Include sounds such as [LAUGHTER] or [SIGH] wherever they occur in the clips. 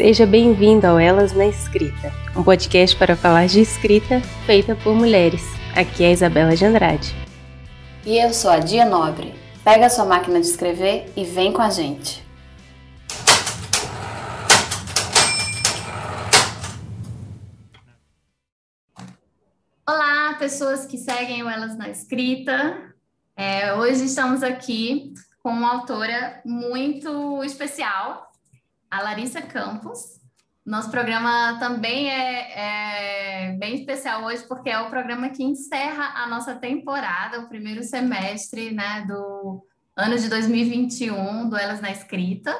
Seja bem-vindo ao Elas na Escrita, um podcast para falar de escrita feita por mulheres. Aqui é a Isabela de Andrade. E eu sou a Dia Nobre. Pega a sua máquina de escrever e vem com a gente. Olá, pessoas que seguem o Elas na Escrita. É, hoje estamos aqui com uma autora muito especial, a Larissa Campos. Nosso programa também é, é, bem especial hoje, porque é o programa que encerra a nossa temporada, o primeiro semestre né, do ano de 2021 do Elas na Escrita.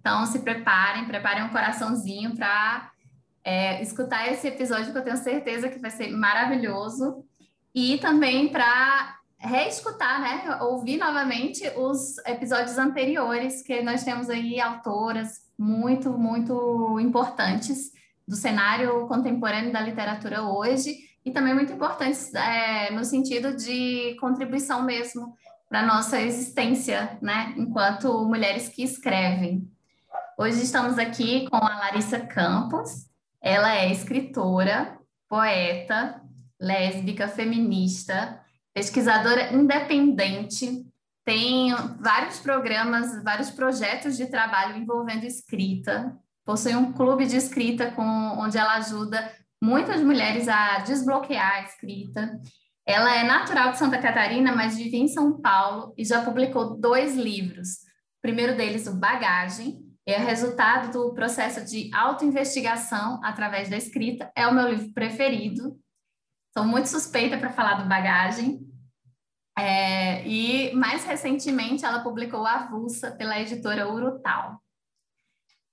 Então, se preparem, preparem um coraçãozinho para é, escutar esse episódio, que eu tenho certeza que vai ser maravilhoso. E também para reescutar, né? Ouvir novamente os episódios anteriores, que nós temos aí autoras muito, muito importantes do cenário contemporâneo da literatura hoje e também muito importantes é, no sentido de contribuição mesmo para nossa existência, né? Enquanto mulheres que escrevem. Hoje estamos aqui com a Larissa Campos. Ela é escritora, poeta, lésbica, feminista, pesquisadora independente, tem vários programas, vários projetos de trabalho envolvendo escrita, possui um clube de escrita com, onde ela ajuda muitas mulheres a desbloquear a escrita. Ela é natural de Santa Catarina, mas vive em São Paulo e já publicou dois livros. O primeiro deles, o Bagagem, é resultado do processo de autoinvestigação através da escrita. É o meu livro preferido. Sou muito suspeita para falar do Bagagem. É, e mais recentemente ela publicou Avulsa pela editora Urutal.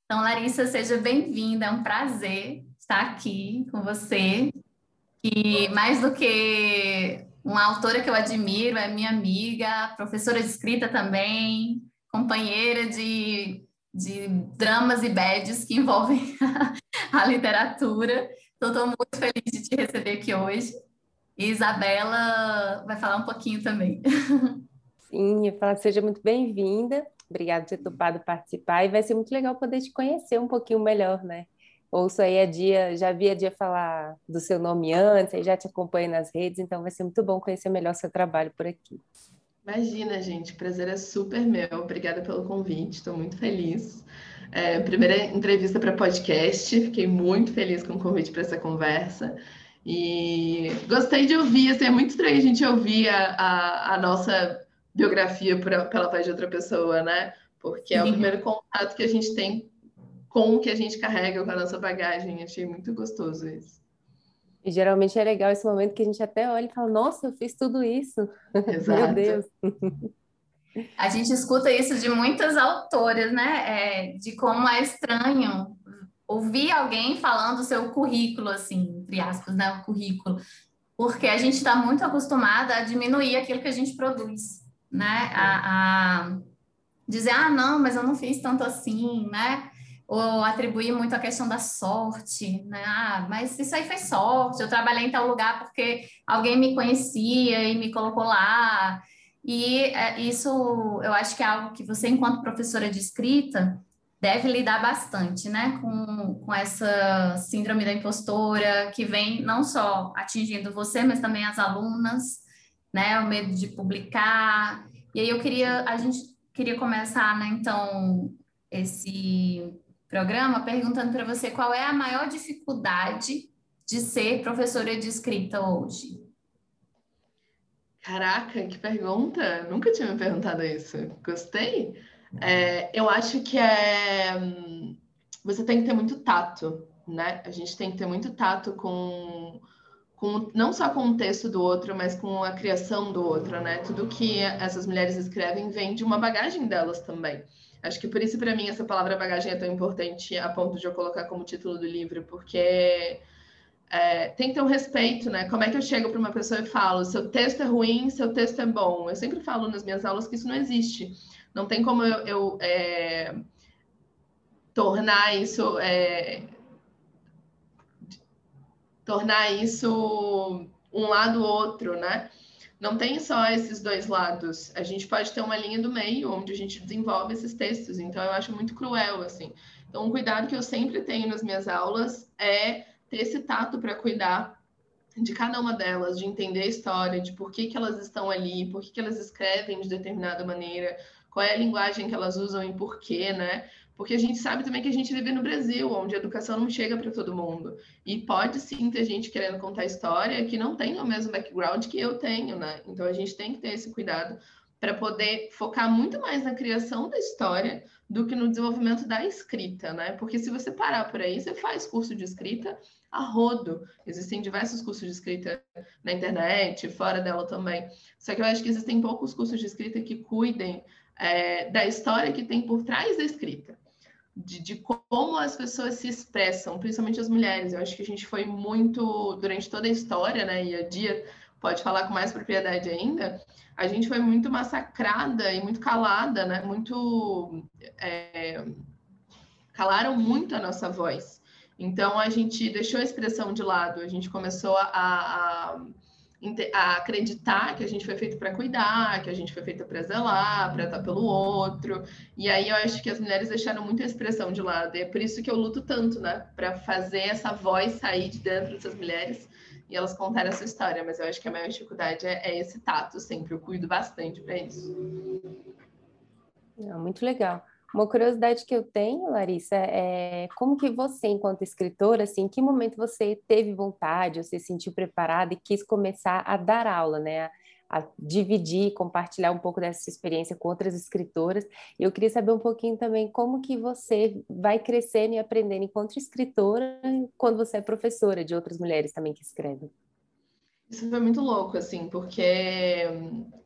Então, Larissa, seja bem-vinda, é um prazer estar aqui com você. E mais do que uma autora que eu admiro, é minha amiga, professora de escrita também, companheira de, de dramas e bads que envolvem [LAUGHS] a literatura. Então, estou muito feliz de te receber aqui hoje. E Isabela vai falar um pouquinho também. Sim, eu falo que seja muito bem-vinda. Obrigada por ter topado participar. E vai ser muito legal poder te conhecer um pouquinho melhor, né? Ouço aí a Dia, já vi a Dia falar do seu nome antes, aí já te acompanho nas redes, então vai ser muito bom conhecer melhor seu trabalho por aqui. Imagina, gente, o prazer é super meu. Obrigada pelo convite, estou muito feliz. É, primeira entrevista para podcast, fiquei muito feliz com o convite para essa conversa. E gostei de ouvir, assim, é muito estranho a gente ouvir a, a, a nossa biografia por, pela voz de outra pessoa, né? Porque é o primeiro contato que a gente tem com o que a gente carrega, com a nossa bagagem. Achei muito gostoso isso. E geralmente é legal esse momento que a gente até olha e fala, nossa, eu fiz tudo isso. [LAUGHS] Exato. Meu Deus. A gente escuta isso de muitas autoras, né? É, de como é estranho ouvir alguém falando o seu currículo, assim, entre aspas, né, o currículo, porque a gente está muito acostumada a diminuir aquilo que a gente produz, né, a, a, dizer, ah, não, mas eu não fiz tanto assim, né, ou atribuir muito a questão da sorte, né, ah, mas isso aí foi sorte, eu trabalhei em tal lugar porque alguém me conhecia e me colocou lá, e é, isso eu acho que é algo que você, enquanto professora de escrita, deve lidar bastante, né, com, com essa síndrome da impostora, que vem não só atingindo você, mas também as alunas, né, o medo de publicar. E aí eu queria, a gente queria começar, né, então, esse programa perguntando para você qual é a maior dificuldade de ser professora de escrita hoje. Caraca, que pergunta! Nunca tinha me perguntado isso. Gostei. É, eu acho que é você tem que ter muito tato, né? A gente tem que ter muito tato com, com não só com o texto do outro, mas com a criação do outro, né? Tudo que essas mulheres escrevem vem de uma bagagem delas também. Acho que por isso, para mim, essa palavra bagagem é tão importante a ponto de eu colocar como título do livro, porque é, tem que ter um respeito, né? Como é que eu chego para uma pessoa e falo, seu texto é ruim, seu texto é bom? Eu sempre falo nas minhas aulas que isso não existe. Não tem como eu, eu é, tornar isso é, tornar isso um lado ou outro, né? Não tem só esses dois lados. A gente pode ter uma linha do meio onde a gente desenvolve esses textos. Então eu acho muito cruel assim. Então, um cuidado que eu sempre tenho nas minhas aulas é ter esse tato para cuidar de cada uma delas, de entender a história, de por que, que elas estão ali, por que, que elas escrevem de determinada maneira, qual é a linguagem que elas usam e por quê, né? Porque a gente sabe também que a gente vive no Brasil, onde a educação não chega para todo mundo. E pode sim ter gente querendo contar história que não tem o mesmo background que eu tenho, né? Então a gente tem que ter esse cuidado para poder focar muito mais na criação da história do que no desenvolvimento da escrita, né? Porque se você parar por aí, você faz curso de escrita a rodo. Existem diversos cursos de escrita na internet, fora dela também. Só que eu acho que existem poucos cursos de escrita que cuidem é, da história que tem por trás da escrita. De, de, como as pessoas se expressam, principalmente as mulheres. Eu acho que a gente foi muito, durante toda a história, né? E a Dia pode falar com mais propriedade ainda, a gente foi muito massacrada e muito calada, né? Muito. É, calaram muito a nossa voz. Então a gente deixou a expressão de lado, a gente começou a, a, a acreditar que a gente foi feito para cuidar, que a gente foi feito para zelar, para estar pelo outro. E aí eu acho que as mulheres deixaram muito a expressão de lado. E é por isso que eu luto tanto, né? Para fazer essa voz sair de dentro dessas mulheres e elas contarem a sua história. Mas eu acho que a maior dificuldade é, é esse tato sempre. Eu cuido bastante para isso. Não, muito legal. Uma curiosidade que eu tenho, Larissa, é como que você, enquanto escritora, assim, em que momento você teve vontade, você se sentiu preparada e quis começar a dar aula, né? A, a dividir, compartilhar um pouco dessa experiência com outras escritoras. Eu queria saber um pouquinho também como que você vai crescendo e aprendendo enquanto escritora, quando você é professora de outras mulheres também que escrevem. Isso foi muito louco, assim, porque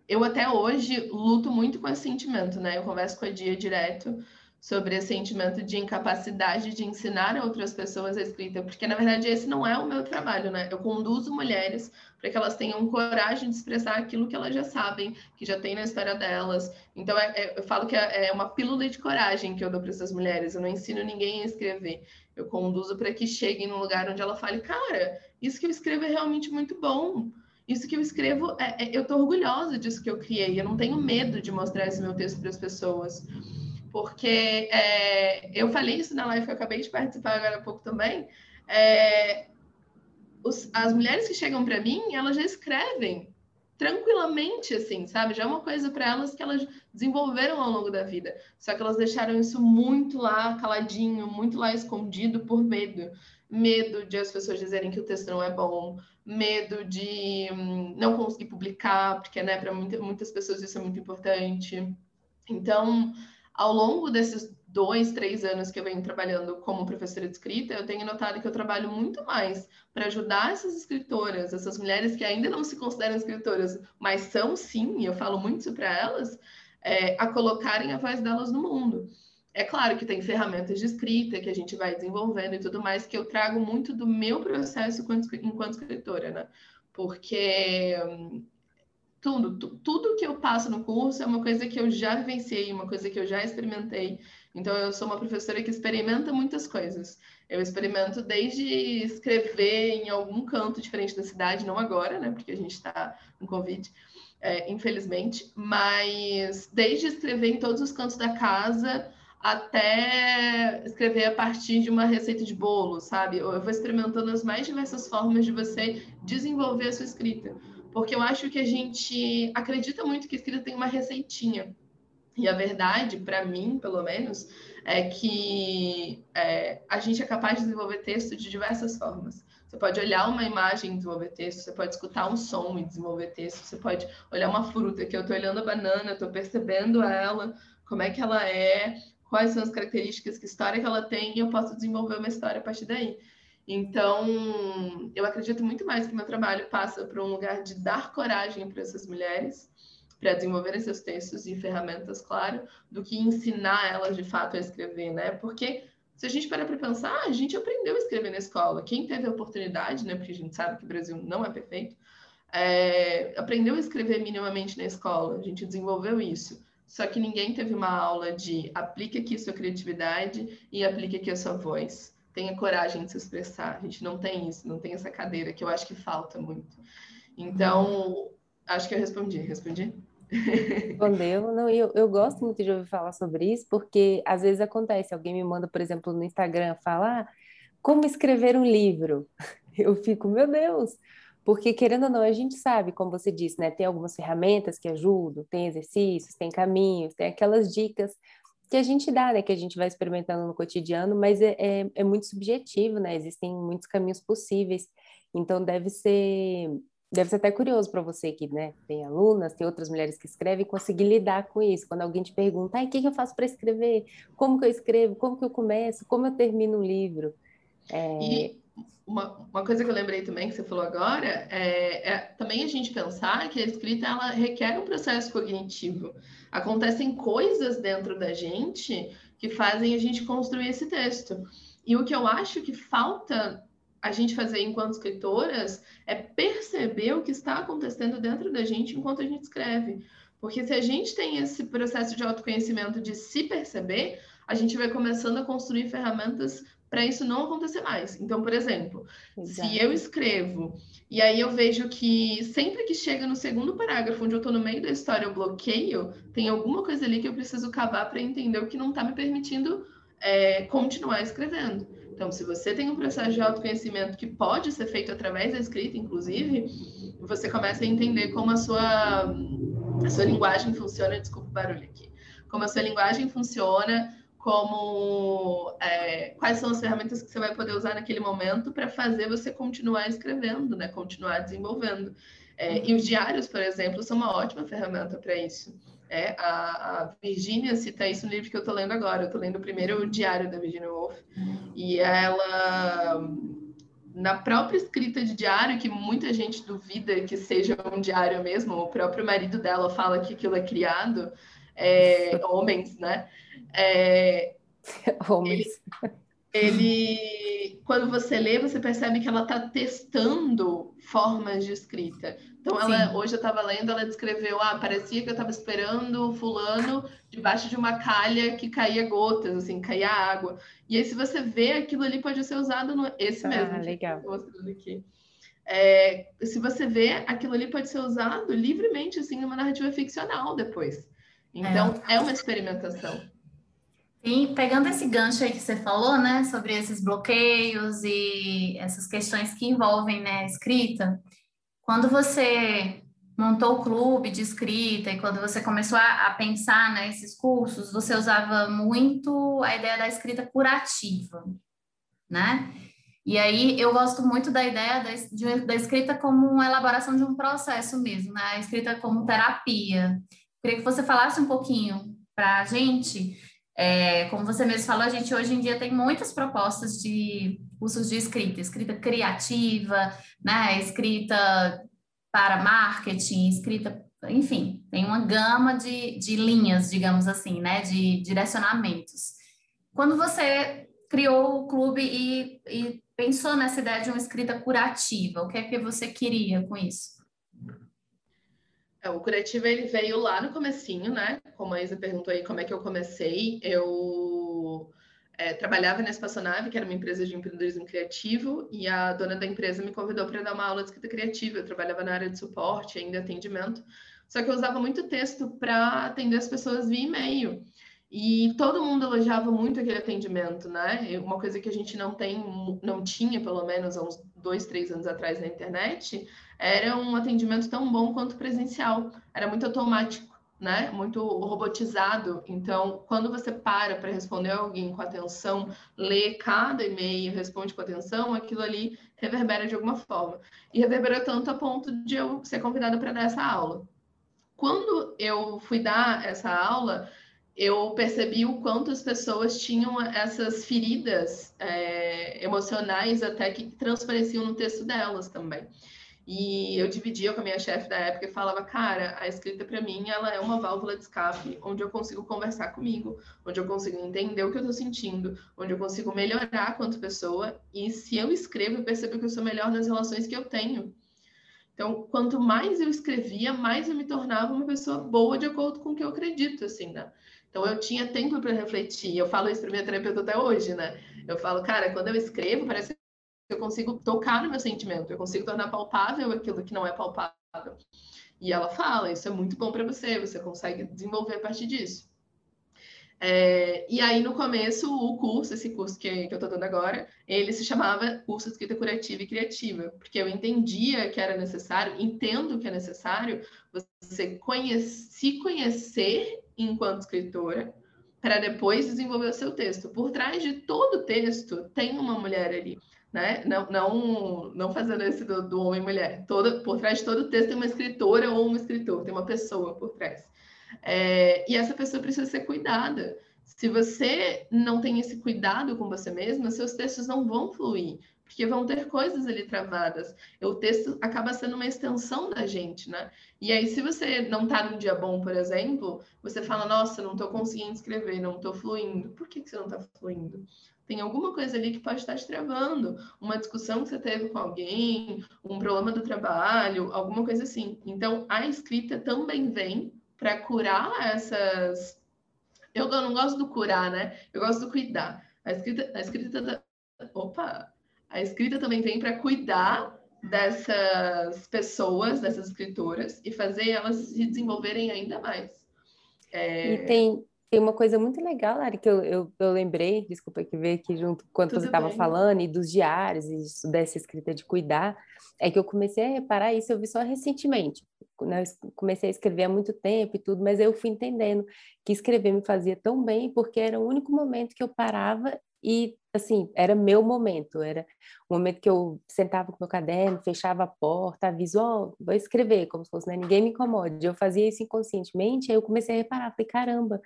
eu até hoje luto muito com esse sentimento, né? Eu converso com a Dia direto sobre esse sentimento de incapacidade de ensinar outras pessoas a escrita, porque na verdade esse não é o meu trabalho, né? Eu conduzo mulheres para que elas tenham coragem de expressar aquilo que elas já sabem, que já tem na história delas. Então é, é, eu falo que é, é uma pílula de coragem que eu dou para essas mulheres. Eu não ensino ninguém a escrever. Eu conduzo para que cheguem num lugar onde ela fale, cara, isso que eu escrevo é realmente muito bom isso que eu escrevo, é, é, eu estou orgulhosa disso que eu criei. Eu não tenho medo de mostrar esse meu texto para as pessoas. Porque é, eu falei isso na live que eu acabei de participar agora há pouco também. É, os, as mulheres que chegam para mim, elas já escrevem tranquilamente, assim, sabe? Já é uma coisa para elas que elas desenvolveram ao longo da vida. Só que elas deixaram isso muito lá caladinho, muito lá escondido por medo. Medo de as pessoas dizerem que o texto não é bom, medo de hum, não conseguir publicar, porque né, para muita, muitas pessoas isso é muito importante. Então, ao longo desses dois, três anos que eu venho trabalhando como professora de escrita, eu tenho notado que eu trabalho muito mais para ajudar essas escritoras, essas mulheres que ainda não se consideram escritoras, mas são sim, eu falo muito isso para elas, é, a colocarem a voz delas no mundo. É claro que tem ferramentas de escrita que a gente vai desenvolvendo e tudo mais, que eu trago muito do meu processo enquanto, escritora, né? Porque hum, tudo, tudo que eu passo no curso é uma coisa que eu já vivenciei, uma coisa que eu já experimentei. Então, eu sou uma professora que experimenta muitas coisas. Eu experimento desde escrever em algum canto diferente da cidade, não agora, né? Porque a gente está com Covid, é, infelizmente, mas desde escrever em todos os cantos da casa até escrever a partir de uma receita de bolo, sabe? Eu vou experimentando as mais diversas formas de você desenvolver a sua escrita. Porque eu acho que a gente acredita muito que a escrita tem uma receitinha. E a verdade, para mim, pelo menos, é que é, a gente é capaz de desenvolver texto de diversas formas. Você pode olhar uma imagem e desenvolver texto, você pode escutar um som e desenvolver texto, você pode olhar uma fruta, que eu estou olhando a banana, estou percebendo ela, como é que ela é, quais são as características, que história que ela tem, e eu posso desenvolver uma história a partir daí. Então, eu acredito muito mais que meu trabalho passa por um lugar de dar coragem para essas mulheres, para desenvolverem seus textos e ferramentas, claro, do que ensinar elas de fato a escrever, né? Porque se a gente parar para pensar, a gente aprendeu a escrever na escola. Quem teve a oportunidade, né? Porque a gente sabe que o Brasil não é perfeito, é, aprendeu a escrever minimamente na escola. A gente desenvolveu isso. Só que ninguém teve uma aula de aplique aqui sua criatividade e aplique aqui a sua voz. Tenha coragem de se expressar. A gente não tem isso, não tem essa cadeira que eu acho que falta muito. Então, acho que eu respondi. Respondi? [LAUGHS] Respondeu. Não, eu, eu gosto muito de ouvir falar sobre isso, porque às vezes acontece, alguém me manda, por exemplo, no Instagram, falar como escrever um livro. [LAUGHS] Eu fico, meu Deus, porque querendo ou não, a gente sabe, como você disse, né? Tem algumas ferramentas que ajudam, tem exercícios, tem caminhos, tem aquelas dicas que a gente dá, né? Que a gente vai experimentando no cotidiano, mas é, é, é muito subjetivo, né? Existem muitos caminhos possíveis. Então deve ser deve ser até curioso para você que né, tem alunas, tem outras mulheres que escrevem, conseguir lidar com isso. Quando alguém te pergunta, o que, que eu faço para escrever? Como que eu escrevo? Como que eu começo? Como eu termino um livro? É... E uma, uma coisa que eu lembrei também que você falou agora é, é, também a gente pensar que a escrita ela requer um processo cognitivo. Acontecem coisas dentro da gente que fazem a gente construir esse texto. E o que eu acho que falta a gente fazer enquanto escritoras é perceber o que está acontecendo dentro da gente enquanto a gente escreve. Porque se a gente tem esse processo de autoconhecimento de se perceber, a gente vai começando a construir ferramentas para isso não acontecer mais. Então, por exemplo, Exato. se eu escrevo e aí eu vejo que sempre que chega no segundo parágrafo, onde eu estou no meio da história, eu bloqueio, tem alguma coisa ali que eu preciso cavar para entender o que não está me permitindo é, continuar escrevendo. Então, se você tem um processo de autoconhecimento que pode ser feito através da escrita, inclusive, você começa a entender como a sua, a sua linguagem funciona. Desculpa o barulho aqui. Como a sua linguagem funciona, como é, quais são as ferramentas que você vai poder usar naquele momento para fazer você continuar escrevendo, né? Continuar desenvolvendo. É, e os diários, por exemplo, são uma ótima ferramenta para isso. É, a, a Virginia cita isso no livro que eu estou lendo agora. Eu estou lendo o primeiro diário da Virginia Woolf. E ela, na própria escrita de diário, que muita gente duvida que seja um diário mesmo, o próprio marido dela fala que aquilo é criado, é, homens, né? É, [LAUGHS] homens. Ele, ele, quando você lê, você percebe que ela está testando formas de escrita. Então, ela, hoje eu estava lendo, ela descreveu, ah, parecia que eu estava esperando fulano debaixo de uma calha que caía gotas, assim, caía água. E aí, se você vê, aquilo ali pode ser usado no... Esse ah, mesmo. legal. mostrando aqui. É, se você vê, aquilo ali pode ser usado livremente, assim, numa narrativa ficcional depois. Então, é, é uma experimentação. E pegando esse gancho aí que você falou, né, sobre esses bloqueios e essas questões que envolvem, né, a escrita, quando você montou o clube de escrita e quando você começou a, a pensar nesses né, cursos, você usava muito a ideia da escrita curativa, né? E aí eu gosto muito da ideia da, de, da escrita como uma elaboração de um processo mesmo, né? A escrita como terapia. Queria que você falasse um pouquinho para a gente. É, como você mesmo falou, a gente hoje em dia tem muitas propostas de cursos de escrita, escrita criativa, né, escrita para marketing, escrita, enfim, tem uma gama de, de linhas, digamos assim, né, de direcionamentos. Quando você criou o clube e, e pensou nessa ideia de uma escrita curativa, o que é que você queria com isso? É, o curativo ele veio lá no comecinho, né? Como a Isa perguntou aí como é que eu comecei, eu é, trabalhava na Espaçonave, que era uma empresa de empreendedorismo criativo, e a dona da empresa me convidou para dar uma aula de escrita criativa. Eu trabalhava na área de suporte, ainda atendimento, só que eu usava muito texto para atender as pessoas via e-mail. E todo mundo elogiava muito aquele atendimento, né? Uma coisa que a gente não tem, não tinha, pelo menos há uns dois, três anos atrás na internet, era um atendimento tão bom quanto presencial. Era muito automático, né? Muito robotizado. Então, quando você para para responder alguém com atenção, lê cada e-mail, responde com atenção, aquilo ali reverbera de alguma forma. E reverberou tanto a ponto de eu ser convidada para dar essa aula. Quando eu fui dar essa aula, eu percebi o quanto as pessoas tinham essas feridas é, emocionais até que transpareciam no texto delas também. E eu dividia com a minha chefe da época e falava, cara, a escrita para mim ela é uma válvula de escape, onde eu consigo conversar comigo, onde eu consigo entender o que eu estou sentindo, onde eu consigo melhorar quanto pessoa. E se eu escrevo, eu percebo que eu sou melhor nas relações que eu tenho. Então, quanto mais eu escrevia, mais eu me tornava uma pessoa boa de acordo com o que eu acredito, assim, né? Então, eu tinha tempo para refletir. Eu falo isso para minha terapeuta até hoje, né? Eu falo, cara, quando eu escrevo, parece eu consigo tocar no meu sentimento, eu consigo tornar palpável aquilo que não é palpável. E ela fala, isso é muito bom para você, você consegue desenvolver a partir disso. É, e aí, no começo, o curso, esse curso que, que eu estou dando agora, ele se chamava Curso de Escrita Curativa e Criativa, porque eu entendia que era necessário, entendo que é necessário você conhece, se conhecer enquanto escritora, para depois desenvolver o seu texto. Por trás de todo texto tem uma mulher ali. Né? Não, não, não fazendo esse do, do homem e mulher. Todo, por trás de todo texto tem uma escritora ou um escritor, tem uma pessoa por trás. É, e essa pessoa precisa ser cuidada. Se você não tem esse cuidado com você mesma, seus textos não vão fluir, porque vão ter coisas ali travadas. O texto acaba sendo uma extensão da gente, né? E aí, se você não está num dia bom, por exemplo, você fala, nossa, não estou conseguindo escrever, não estou fluindo. Por que, que você não está fluindo? Tem alguma coisa ali que pode estar te travando, uma discussão que você teve com alguém, um problema do trabalho, alguma coisa assim. Então, a escrita também vem para curar essas. Eu, eu não gosto do curar, né? Eu gosto do cuidar. A escrita, a escrita da... Opa! A escrita também vem para cuidar dessas pessoas, dessas escritoras, e fazer elas se desenvolverem ainda mais. É... E tem, tem uma coisa muito legal, Lari, que eu, eu, eu lembrei, desculpa que veio aqui junto quando Tudo você estava falando, e dos diários, e dessa escrita de cuidar, é que eu comecei a reparar isso, eu vi só recentemente. Né? Eu comecei a escrever há muito tempo e tudo, mas eu fui entendendo que escrever me fazia tão bem, porque era o único momento que eu parava e, assim, era meu momento, era o momento que eu sentava com meu caderno, fechava a porta, aviso, ó, oh, vou escrever, como se fosse, né? ninguém me incomode. Eu fazia isso inconscientemente, aí eu comecei a reparar, falei, caramba,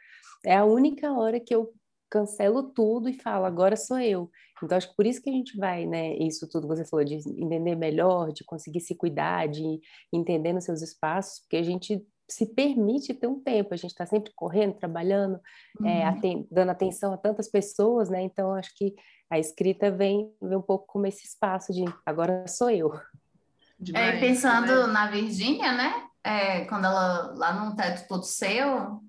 é a única hora que eu cancelo tudo e falo, agora sou eu. Então, acho que por isso que a gente vai, né, isso tudo que você falou, de entender melhor, de conseguir se cuidar, de entender nos seus espaços, porque a gente se permite ter um tempo. A gente está sempre correndo, trabalhando, é, uhum. é, aten dando atenção a tantas pessoas, né? Então, acho que a escrita vem, vem um pouco como esse espaço de agora sou eu. Demais, é, pensando demais. na Virgínia, né? É, quando ela lá no teto todo seu,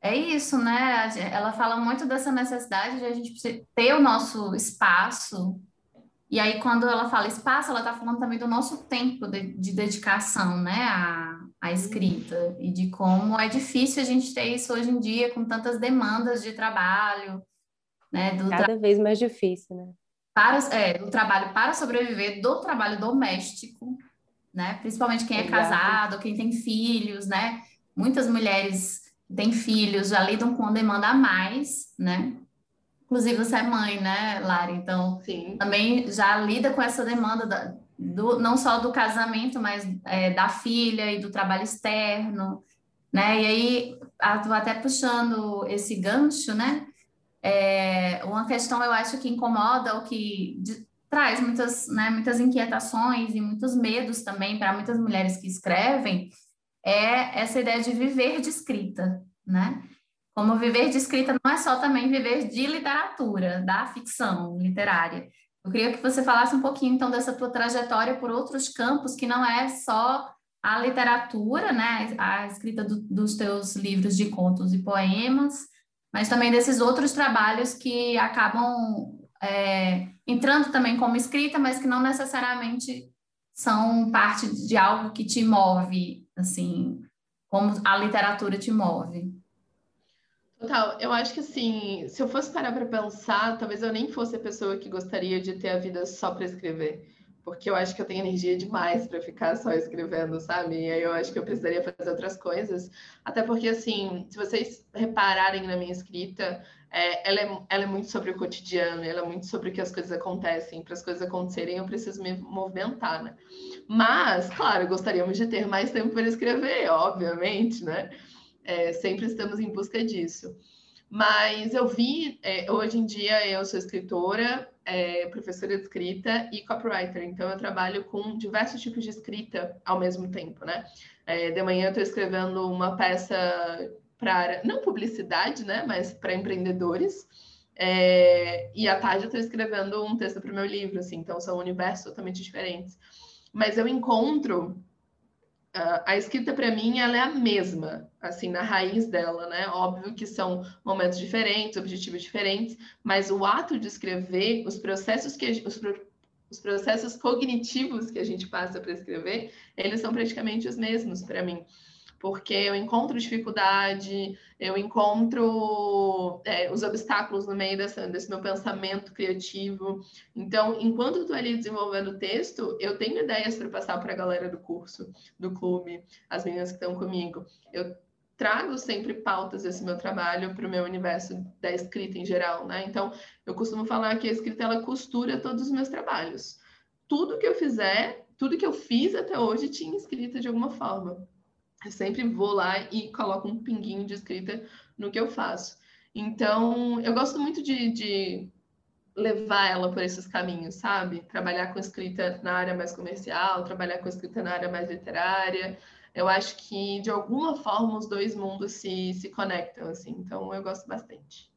é isso, né? Ela fala muito dessa necessidade de a gente ter o nosso espaço. E aí, quando ela fala espaço, ela está falando também do nosso tempo de, de dedicação, né? A, a escrita e de como é difícil a gente ter isso hoje em dia com tantas demandas de trabalho, né? Do Cada tra... vez mais difícil, né? Para, é, do trabalho para sobreviver, do trabalho doméstico, né? Principalmente quem é Exato. casado, quem tem filhos, né? Muitas mulheres têm filhos já lidam com demanda a mais, né? Inclusive você é mãe, né, Lara? Então, Sim. também já lida com essa demanda da, do, não só do casamento, mas é, da filha e do trabalho externo, né? E aí, até puxando esse gancho, né? É, uma questão eu acho que incomoda, ou que de, traz muitas, né, muitas inquietações e muitos medos também para muitas mulheres que escrevem, é essa ideia de viver de escrita, né? Como viver de escrita não é só também viver de literatura, da ficção literária, eu queria que você falasse um pouquinho, então, dessa tua trajetória por outros campos, que não é só a literatura, né, a escrita do, dos teus livros de contos e poemas, mas também desses outros trabalhos que acabam é, entrando também como escrita, mas que não necessariamente são parte de algo que te move, assim, como a literatura te move. Total, eu acho que assim, se eu fosse parar para pensar, talvez eu nem fosse a pessoa que gostaria de ter a vida só para escrever, porque eu acho que eu tenho energia demais para ficar só escrevendo, sabe? E aí eu acho que eu precisaria fazer outras coisas, até porque assim, se vocês repararem na minha escrita, é, ela, é, ela é muito sobre o cotidiano, ela é muito sobre o que as coisas acontecem. Para as coisas acontecerem, eu preciso me movimentar, né? Mas, claro, gostaríamos de ter mais tempo para escrever, obviamente, né? É, sempre estamos em busca disso. Mas eu vi, é, hoje em dia eu sou escritora, é, professora de escrita e copywriter, então eu trabalho com diversos tipos de escrita ao mesmo tempo, né? É, de manhã eu estou escrevendo uma peça para, não publicidade, né, mas para empreendedores, é, e à tarde eu estou escrevendo um texto para o meu livro, assim, então são universos totalmente diferentes. Mas eu encontro a escrita para mim ela é a mesma, assim, na raiz dela, né? Óbvio que são momentos diferentes, objetivos diferentes, mas o ato de escrever, os processos que os, os processos cognitivos que a gente passa para escrever, eles são praticamente os mesmos para mim porque eu encontro dificuldade, eu encontro é, os obstáculos no meio dessa, desse meu pensamento criativo. Então, enquanto eu estou ali desenvolvendo o texto, eu tenho ideias para passar para a galera do curso, do clube, as meninas que estão comigo. Eu trago sempre pautas desse meu trabalho para o meu universo da escrita em geral, né? Então, eu costumo falar que a escrita ela costura todos os meus trabalhos. Tudo que eu fizer, tudo que eu fiz até hoje tinha escrita de alguma forma. Eu sempre vou lá e coloco um pinguinho de escrita no que eu faço. Então, eu gosto muito de, de levar ela por esses caminhos, sabe? Trabalhar com escrita na área mais comercial, trabalhar com escrita na área mais literária. Eu acho que, de alguma forma, os dois mundos se, se conectam, assim. Então, eu gosto bastante.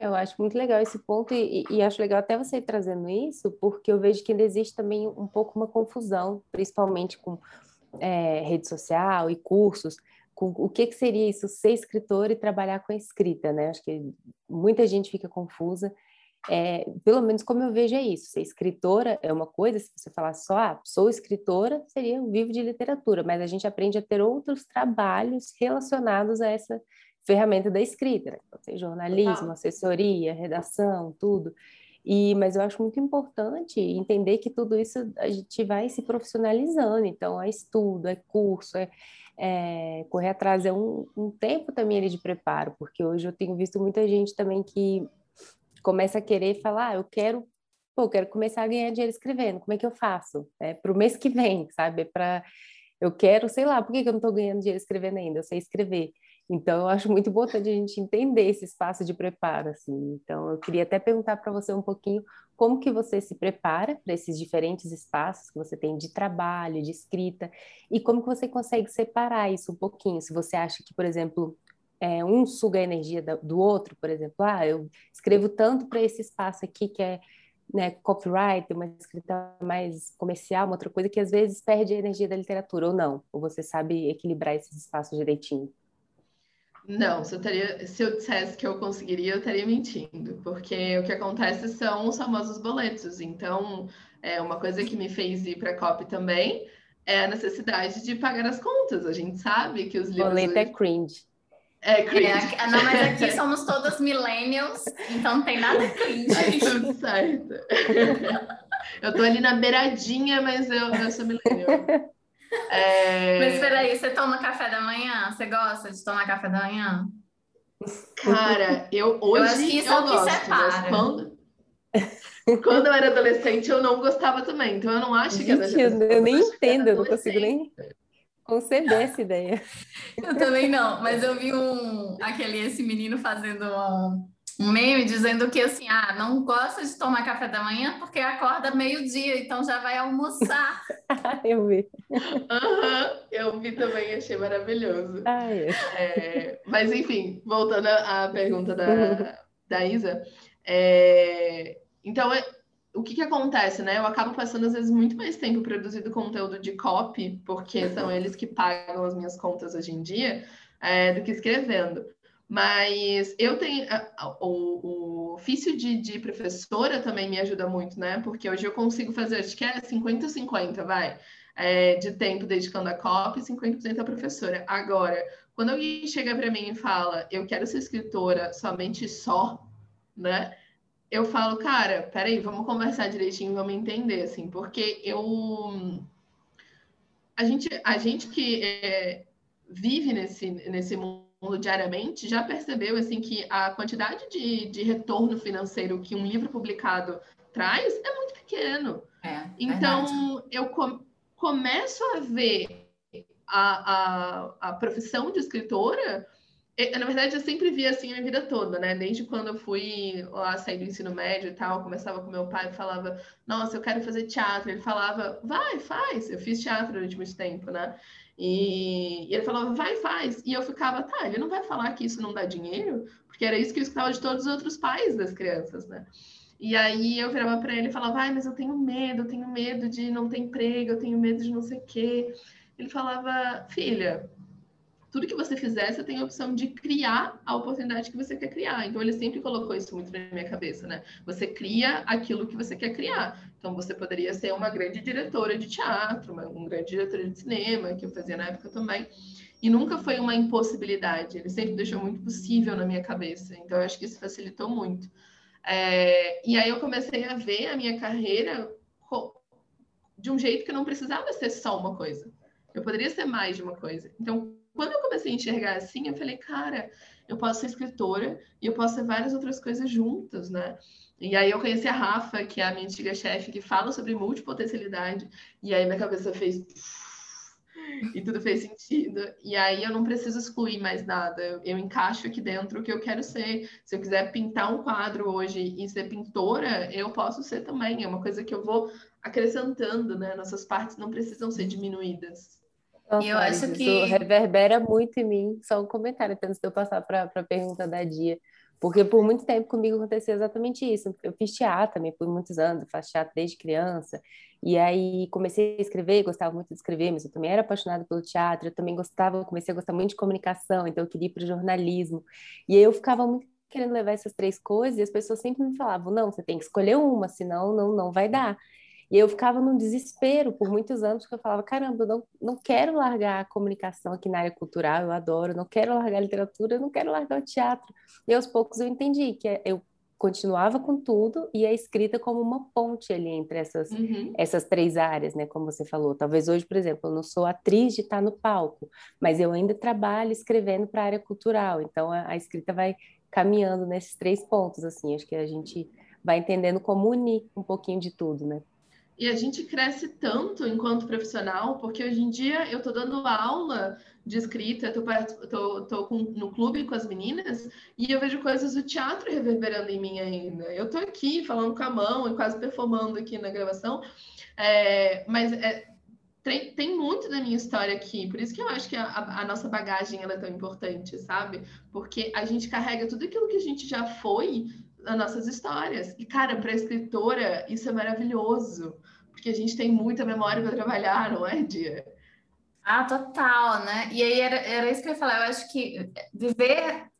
Eu acho muito legal esse ponto e, e, acho legal até você trazendo isso, porque eu vejo que ainda existe também um pouco uma confusão, principalmente com é, rede social e cursos, com o que, que seria isso, ser escritor e trabalhar com a escrita, né? Acho que muita gente fica confusa. É, pelo menos como eu vejo é isso, ser escritora é uma coisa, se você falar só, ah, sou escritora, seria um vivo de literatura, mas a gente aprende a ter outros trabalhos relacionados a essa ferramenta da escrita, né? Então, jornalismo, assessoria, redação, tudo. E, mas eu acho muito importante entender que tudo isso a gente vai se profissionalizando. Então, é estudo, é curso, é, é correr atrás, é um, um tempo também de preparo, porque hoje eu tenho visto muita gente também que começa a querer falar, ah, eu quero, pô, eu quero começar a ganhar dinheiro escrevendo, como é que eu faço? É para o mês que vem, sabe? É para eu quero, sei lá, por que, que eu não estou ganhando dinheiro escrevendo ainda? Eu sei escrever. Então, eu acho muito importante a gente entender esse espaço de preparo, assim. Então, eu queria até perguntar para você um pouquinho como que você se prepara para esses diferentes espaços que você tem de trabalho, de escrita, e como que você consegue separar isso um pouquinho. Se você acha que, por exemplo, é, um suga a energia do outro, por exemplo, ah, eu escrevo tanto para esse espaço aqui que é né, copyright, uma escrita mais comercial, uma outra coisa que às vezes perde a energia da literatura, ou não? Ou você sabe equilibrar esses espaços direitinho? Não, se eu, teria, se eu dissesse que eu conseguiria, eu estaria mentindo, porque o que acontece são os famosos boletos. Então, é uma coisa que me fez ir para a COP também é a necessidade de pagar as contas. A gente sabe que os livros. Boleto é cringe. É cringe. É, não, mas aqui somos todas millennials, então não tem nada cringe. Tudo certo. eu tô ali na beiradinha, mas eu, eu sou millennial. É... Mas peraí, você toma café da manhã? Você gosta de tomar café da manhã? Cara, eu hoje eu, acho que isso eu é gosto, separa. quando, quando eu era adolescente eu não gostava também, então eu não acho que Gente, eu, eu nem entendo, eu não consigo nem conceber essa ideia. Eu também não, mas eu vi um aquele esse menino fazendo um um meme dizendo que assim, ah, não gosta de tomar café da manhã porque acorda meio-dia, então já vai almoçar. [LAUGHS] eu vi. Uhum, eu vi também, achei maravilhoso. Ah, é. É, mas enfim, voltando à pergunta da, da Isa, é, então é, o que, que acontece, né? Eu acabo passando às vezes muito mais tempo produzindo conteúdo de copy, porque são eles que pagam as minhas contas hoje em dia, é, do que escrevendo. Mas eu tenho. O, o ofício de, de, professora também me ajuda muito, né? Porque hoje eu consigo fazer, acho que é 50-50, vai. É, de tempo dedicando a copy e 50% a professora. Agora, quando alguém chega para mim e fala, eu quero ser escritora somente só, né? Eu falo, cara, peraí, vamos conversar direitinho, vamos entender, assim, porque eu. A gente, a gente que é, vive nesse, nesse mundo diariamente já percebeu assim que a quantidade de, de retorno financeiro que um livro publicado traz é muito pequeno. É, então verdade. eu com, começo a ver a, a, a profissão de escritora. Na verdade, eu sempre vi assim a minha vida toda, né? Desde quando eu fui lá sair do ensino médio e tal, começava com meu pai e falava, nossa, eu quero fazer teatro. Ele falava, vai, faz. Eu fiz teatro durante muito tempo, né? E, ele falava, vai, faz. E eu ficava, tá, ele não vai falar que isso não dá dinheiro? Porque era isso que eu escutava de todos os outros pais das crianças, né? E aí eu virava para ele e falava, ai, mas eu tenho medo, eu tenho medo de não ter emprego, eu tenho medo de não sei o quê. Ele falava, filha, tudo que você fizer, você tem a opção de criar a oportunidade que você quer criar. Então, ele sempre colocou isso muito na minha cabeça, né? Você cria aquilo que você quer criar. Então, você poderia ser uma grande diretora de teatro, uma, um grande diretora de cinema, que eu fazia na época também. E nunca foi uma impossibilidade, ele sempre deixou muito possível na minha cabeça. Então, eu acho que isso facilitou muito. É, e aí, eu comecei a ver a minha carreira de um jeito que não precisava ser só uma coisa. Eu poderia ser mais de uma coisa. Então, quando eu comecei a enxergar assim, eu falei, cara, eu posso ser escritora e eu posso ser várias outras coisas juntas, né? E aí eu conheci a Rafa, que é a minha antiga chefe, que fala sobre multipotencialidade, e aí minha cabeça fez [LAUGHS] e tudo fez sentido. E aí eu não preciso excluir mais nada. Eu, encaixo aqui dentro o que eu quero ser. Se eu quiser pintar um quadro hoje e ser pintora, eu posso ser também. É uma coisa que eu vou acrescentando, né? Nossas partes não precisam ser diminuídas. Nossa, eu acho que reverbera muito em mim. Só um comentário antes de eu passar para a pergunta da Dia. Porque por muito tempo comigo aconteceu exatamente isso. Eu fiz teatro também por muitos anos, faço teatro desde criança. E aí comecei a escrever, gostava muito de escrever, mas eu também era apaixonada pelo teatro, eu também gostava, comecei a gostar muito de comunicação, então eu queria ir para o jornalismo. E aí eu ficava muito querendo levar essas três coisas e as pessoas sempre me falavam: "Não, você tem que escolher uma, senão não não vai dar". E eu ficava num desespero por muitos anos, porque eu falava, caramba, eu não, não quero largar a comunicação aqui na área cultural, eu adoro, não quero largar a literatura, eu não quero largar o teatro. E aos poucos eu entendi que eu continuava com tudo e a escrita como uma ponte ali entre essas, uhum. essas três áreas, né? Como você falou. Talvez hoje, por exemplo, eu não sou atriz de estar no palco, mas eu ainda trabalho escrevendo para a área cultural. Então a, a escrita vai caminhando nesses três pontos, assim. Acho que a gente vai entendendo como unir um pouquinho de tudo, né? E a gente cresce tanto enquanto profissional, porque hoje em dia eu estou dando aula de escrita, estou no clube com as meninas e eu vejo coisas do teatro reverberando em mim ainda. Eu estou aqui falando com a mão e quase performando aqui na gravação, é, mas é, tem, tem, muito da minha história aqui, por isso que eu acho que a, a, nossa bagagem é tão importante, sabe? Porque a gente carrega tudo aquilo que a gente já foi nas nossas histórias. E, cara, para escritora, isso é maravilhoso, porque a gente tem muita memória para trabalhar, não é, Dia? Ah, total, né? E aí era, era isso que eu ia falar. Eu acho que viver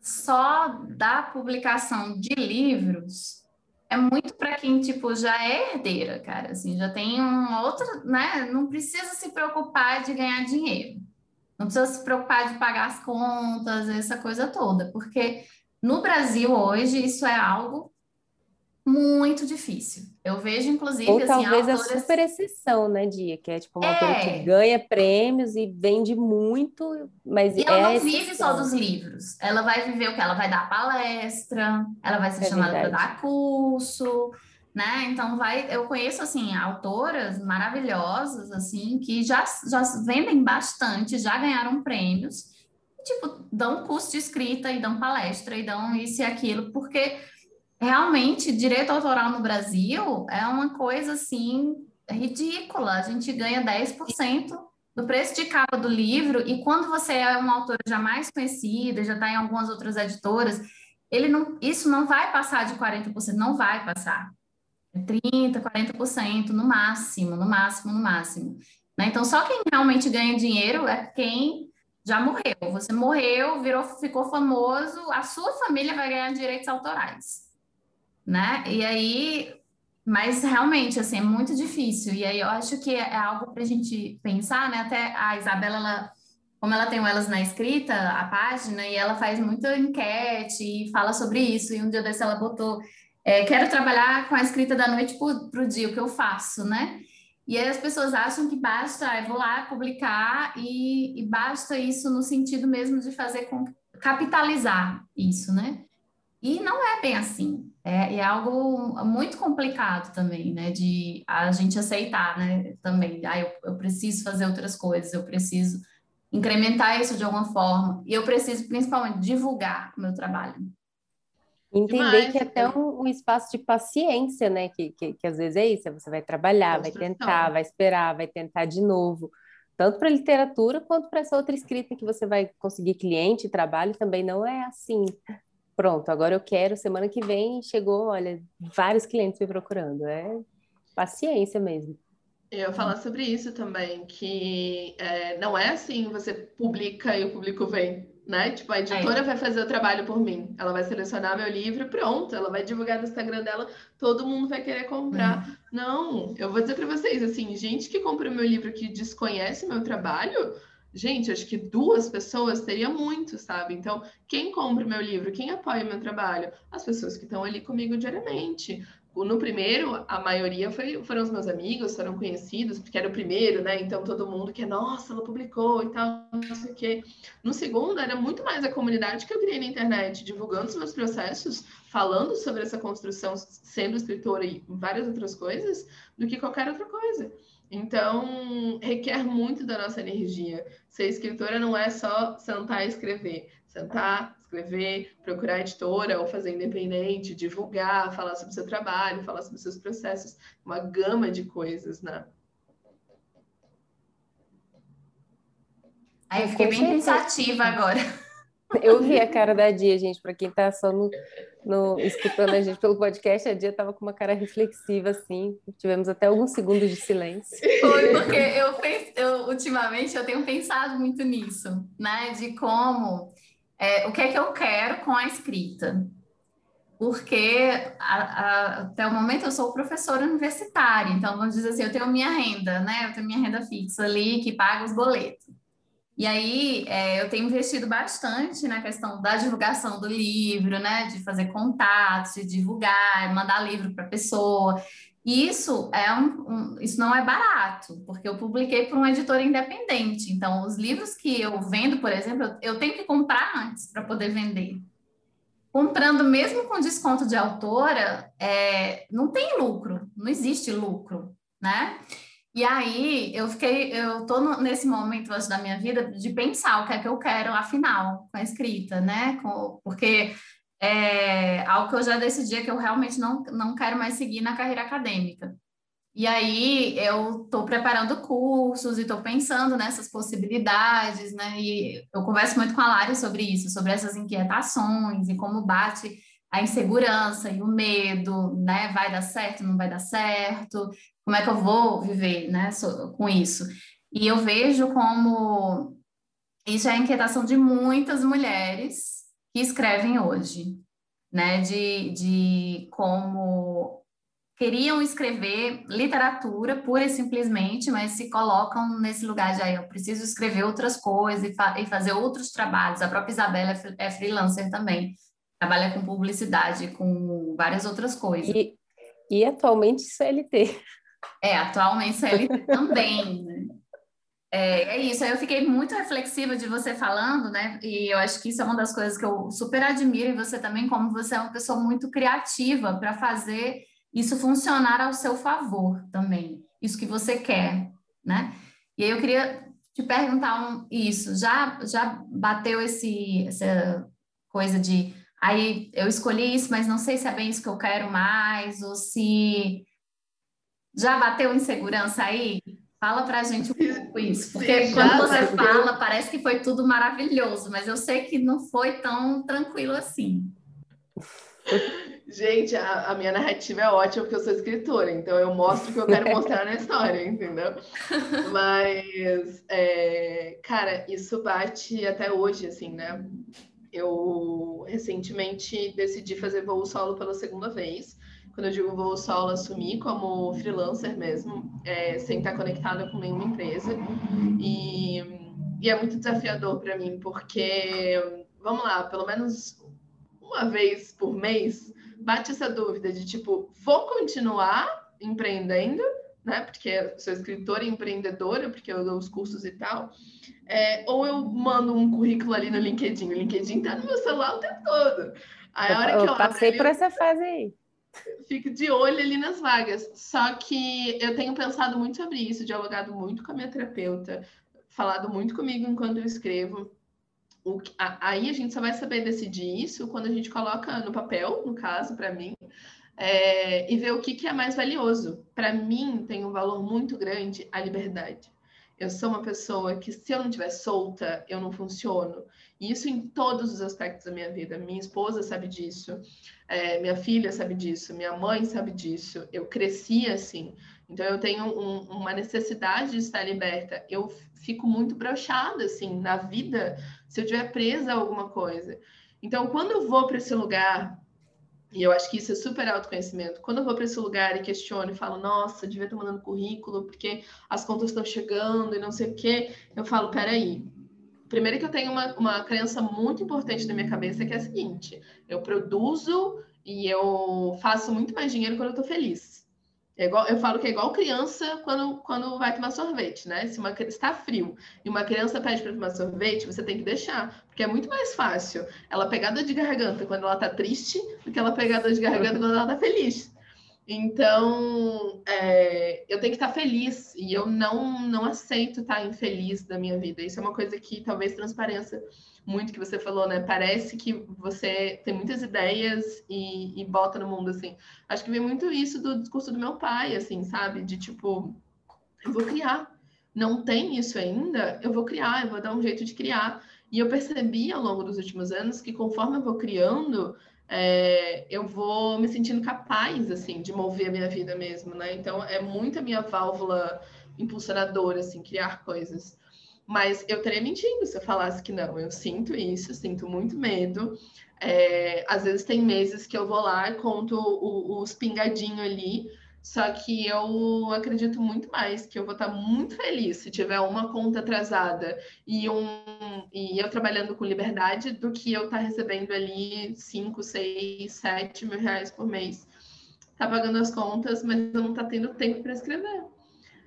só da publicação de livros é muito para quem tipo já é herdeira, cara, assim, já tem uma outra, né? Não precisa se preocupar de ganhar dinheiro. Não precisa se preocupar de pagar as contas, essa coisa toda, porque no Brasil hoje isso é algo muito difícil. Eu vejo, inclusive, Ou assim, talvez autoras... a super exceção, né, Dia? Que é tipo uma é... autora que ganha prêmios e vende muito, mas e é ela não vive só dos livros. Ela vai viver o que? Ela vai dar palestra, ela vai ser é chamada para dar curso, né? Então vai, eu conheço assim autoras maravilhosas assim que já já vendem bastante, já ganharam prêmios, tipo, dão curso de escrita e dão palestra e dão isso e aquilo, porque realmente, direito autoral no Brasil é uma coisa assim ridícula. A gente ganha 10% do preço de capa do livro, e quando você é uma autora já mais conhecida, já está em algumas outras editoras, ele não, isso não vai passar de 40%, não vai passar. É 30%, 40% no máximo, no máximo, no máximo. Né? Então, só quem realmente ganha dinheiro é quem já morreu. Você morreu, virou, ficou famoso, a sua família vai ganhar direitos autorais né? E aí, mas realmente, assim, é muito difícil. E aí eu acho que é algo para a gente pensar, né? Até a Isabela, ela, como ela tem o Elas na Escrita, a página, e ela faz muita enquete e fala sobre isso. E um dia desse ela botou: é, quero trabalhar com a escrita da noite para o dia, o que eu faço, né? E aí as pessoas acham que basta, eu vou lá publicar e, e basta isso no sentido mesmo de fazer com capitalizar isso, né? E não é bem assim. É, é algo muito complicado também, né? De a gente aceitar, né? Também, ah, eu, eu preciso fazer outras coisas, eu preciso incrementar isso de alguma forma. E eu preciso, principalmente, divulgar o meu trabalho. Entender Demais, que é até um, um, espaço de paciência, né? Que, que, que, às vezes é isso, você vai trabalhar, vai tentar, vai esperar, vai tentar de novo. Tanto para literatura quanto para essa outra escrita que você vai conseguir cliente, trabalho, também não é assim pronto, agora eu quero, semana que vem chegou, olha, vários clientes me procurando. É paciência mesmo. Eu ia falar sobre isso também, que é, não é assim, você publica e o público vem, né? Tipo, a editora é. vai fazer o trabalho por mim. Ela vai selecionar meu livro, pronto, ela vai divulgar no Instagram dela, todo mundo vai querer comprar. Hum. Não, eu vou dizer para vocês, assim, gente que compra o meu livro que desconhece meu trabalho, gente, acho que duas pessoas teria muito, sabe? Então, quem compra o meu livro, quem apoia o meu trabalho? As pessoas que estão ali comigo diariamente. No primeiro, a maioria foi, foram os meus amigos, foram conhecidos, porque era o primeiro, né? Então todo mundo que, nossa, ela publicou e tal, não sei o quê. No segundo, era muito mais a comunidade que eu criei na internet, divulgando os meus processos, falando sobre essa construção, sendo escritora e várias outras coisas, do que qualquer outra coisa. Então, requer muito da nossa energia. Ser escritora não é só sentar e escrever. Sentar, escrever, procurar editora ou fazer independente, divulgar, falar sobre o seu trabalho, falar sobre os seus processos, uma gama de coisas, né? Aí eu fiquei bem pensativa agora. [LAUGHS] Eu vi a cara da Dia, gente, para quem está só no, no, escutando a gente pelo podcast, a Dia estava com uma cara reflexiva, assim. Tivemos até alguns segundos de silêncio. Foi, porque eu, eu ultimamente eu tenho pensado muito nisso, né? De como é, o que é que eu quero com a escrita. Porque a, a, até o momento eu sou professora universitária, então vamos dizer assim, eu tenho minha renda, né? Eu tenho minha renda fixa ali que paga os boletos. E aí é, eu tenho investido bastante na questão da divulgação do livro, né? De fazer contatos, de divulgar, mandar livro para pessoa. E isso é um, um, isso não é barato, porque eu publiquei por uma editora independente. Então, os livros que eu vendo, por exemplo, eu, eu tenho que comprar antes para poder vender. Comprando mesmo com desconto de autora, é, não tem lucro, não existe lucro, né? E aí eu fiquei, eu tô no, nesse momento hoje da minha vida de pensar o que é que eu quero afinal com a escrita, né? Com, porque é algo que eu já decidi é que eu realmente não, não quero mais seguir na carreira acadêmica. E aí eu estou preparando cursos e estou pensando nessas possibilidades, né? E eu converso muito com a Lari sobre isso, sobre essas inquietações e como bate a insegurança e o medo, né? Vai dar certo, não vai dar certo? Como é que eu vou viver, né? Com isso? E eu vejo como isso é a inquietação de muitas mulheres que escrevem hoje, né? De, de como queriam escrever literatura pura e simplesmente, mas se colocam nesse lugar de aí, eu preciso escrever outras coisas e, fa e, fazer outros trabalhos. A própria Isabela é, é freelancer também, trabalha com publicidade, com várias outras coisas. E, e atualmente CLT. É, atualmente CLT também, né? É, é, isso, eu fiquei muito reflexiva de você falando, né? E eu acho que isso é uma das coisas que eu super admiro em você também, como você é uma pessoa muito criativa para fazer isso funcionar ao seu favor também, isso que você quer, né? E aí eu queria te perguntar um, isso, já, já bateu esse, essa coisa de aí eu escolhi isso, mas não sei se é bem isso que eu quero mais, ou se já bateu insegurança aí? Fala pra gente um pouco isso, porque Sim, quando você fala, parece que foi tudo maravilhoso, mas eu sei que não foi tão tranquilo assim. Gente, a, a, minha narrativa é ótima porque eu sou escritora, então eu mostro o que eu quero [LAUGHS] mostrar na história, entendeu? Mas, é, cara, isso bate até hoje, assim, né? Eu recentemente decidi fazer voo solo pela segunda vez quando eu digo vou solo, assumir como freelancer mesmo, é, sem estar conectada com nenhuma empresa. E, e é muito desafiador para mim, porque, vamos lá, pelo menos uma vez por mês, bate essa dúvida de tipo, vou continuar empreendendo, né? Porque sou escritora e empreendedora, porque eu dou os cursos e tal. É, ou eu mando um currículo ali no LinkedIn. O LinkedIn tá no meu celular o tempo todo. Aí, a hora eu, que eu, eu passei por essa fase aí fico de olho ali nas vagas. Só que eu tenho pensado muito sobre isso, dialogado muito com a minha terapeuta, falado muito comigo enquanto eu escrevo. O, a, aí a gente só vai saber decidir isso quando a gente coloca no papel, no caso, para mim, é, e ver o que, que é mais valioso. Para mim, tem um valor muito grande a liberdade. Eu sou uma pessoa que, se eu não estiver solta, eu não funciono. E isso em todos os aspectos da minha vida. Minha esposa sabe disso, é, minha filha sabe disso, minha mãe sabe disso. Eu cresci assim. Então eu tenho um, uma necessidade de estar liberta. Eu fico muito brochada assim na vida se eu estiver presa a alguma coisa. Então quando eu vou para esse lugar e eu acho que isso é super autoconhecimento. Quando eu vou para esse lugar e questiono e falo, nossa, devia estar mandando currículo porque as contas estão chegando e não sei o quê, eu falo, peraí. Primeiro que eu tenho uma, uma crença muito importante na minha cabeça que é a seguinte: eu produzo e eu faço muito mais dinheiro quando eu estou feliz. É igual, eu falo que é igual criança quando, quando vai tomar sorvete, né? Se uma, está frio e uma criança pede para tomar sorvete, você tem que deixar, porque é muito mais fácil ela pegar dor de garganta quando ela está triste do que ela pegar dor de garganta quando ela está feliz. Então, é, eu tenho que estar feliz e eu não, não aceito estar infeliz da minha vida. Isso é uma coisa que talvez transpareça muito que você falou, né? Parece que você tem muitas ideias e, e bota no mundo, assim. Acho que vem muito isso do discurso do meu pai, assim, sabe? De tipo, eu vou criar. Não tem isso ainda, eu vou criar, eu vou dar um jeito de criar. E eu percebi ao longo dos últimos anos que conforme eu vou criando, é, eu vou me sentindo capaz, assim, de mover a minha vida mesmo, né? Então, é muito a minha válvula impulsionadora, assim, criar coisas. Mas eu estaria mentindo se eu falasse que não. Eu sinto isso, sinto muito medo. É, às vezes tem meses que eu vou lá e conto os pingadinhos ali, só que eu acredito muito mais que eu vou estar muito feliz se tiver uma conta atrasada e, um, e eu trabalhando com liberdade do que eu estar recebendo ali 5, 6, 7 mil reais por mês. Tá pagando as contas, mas eu não tá tendo tempo para escrever.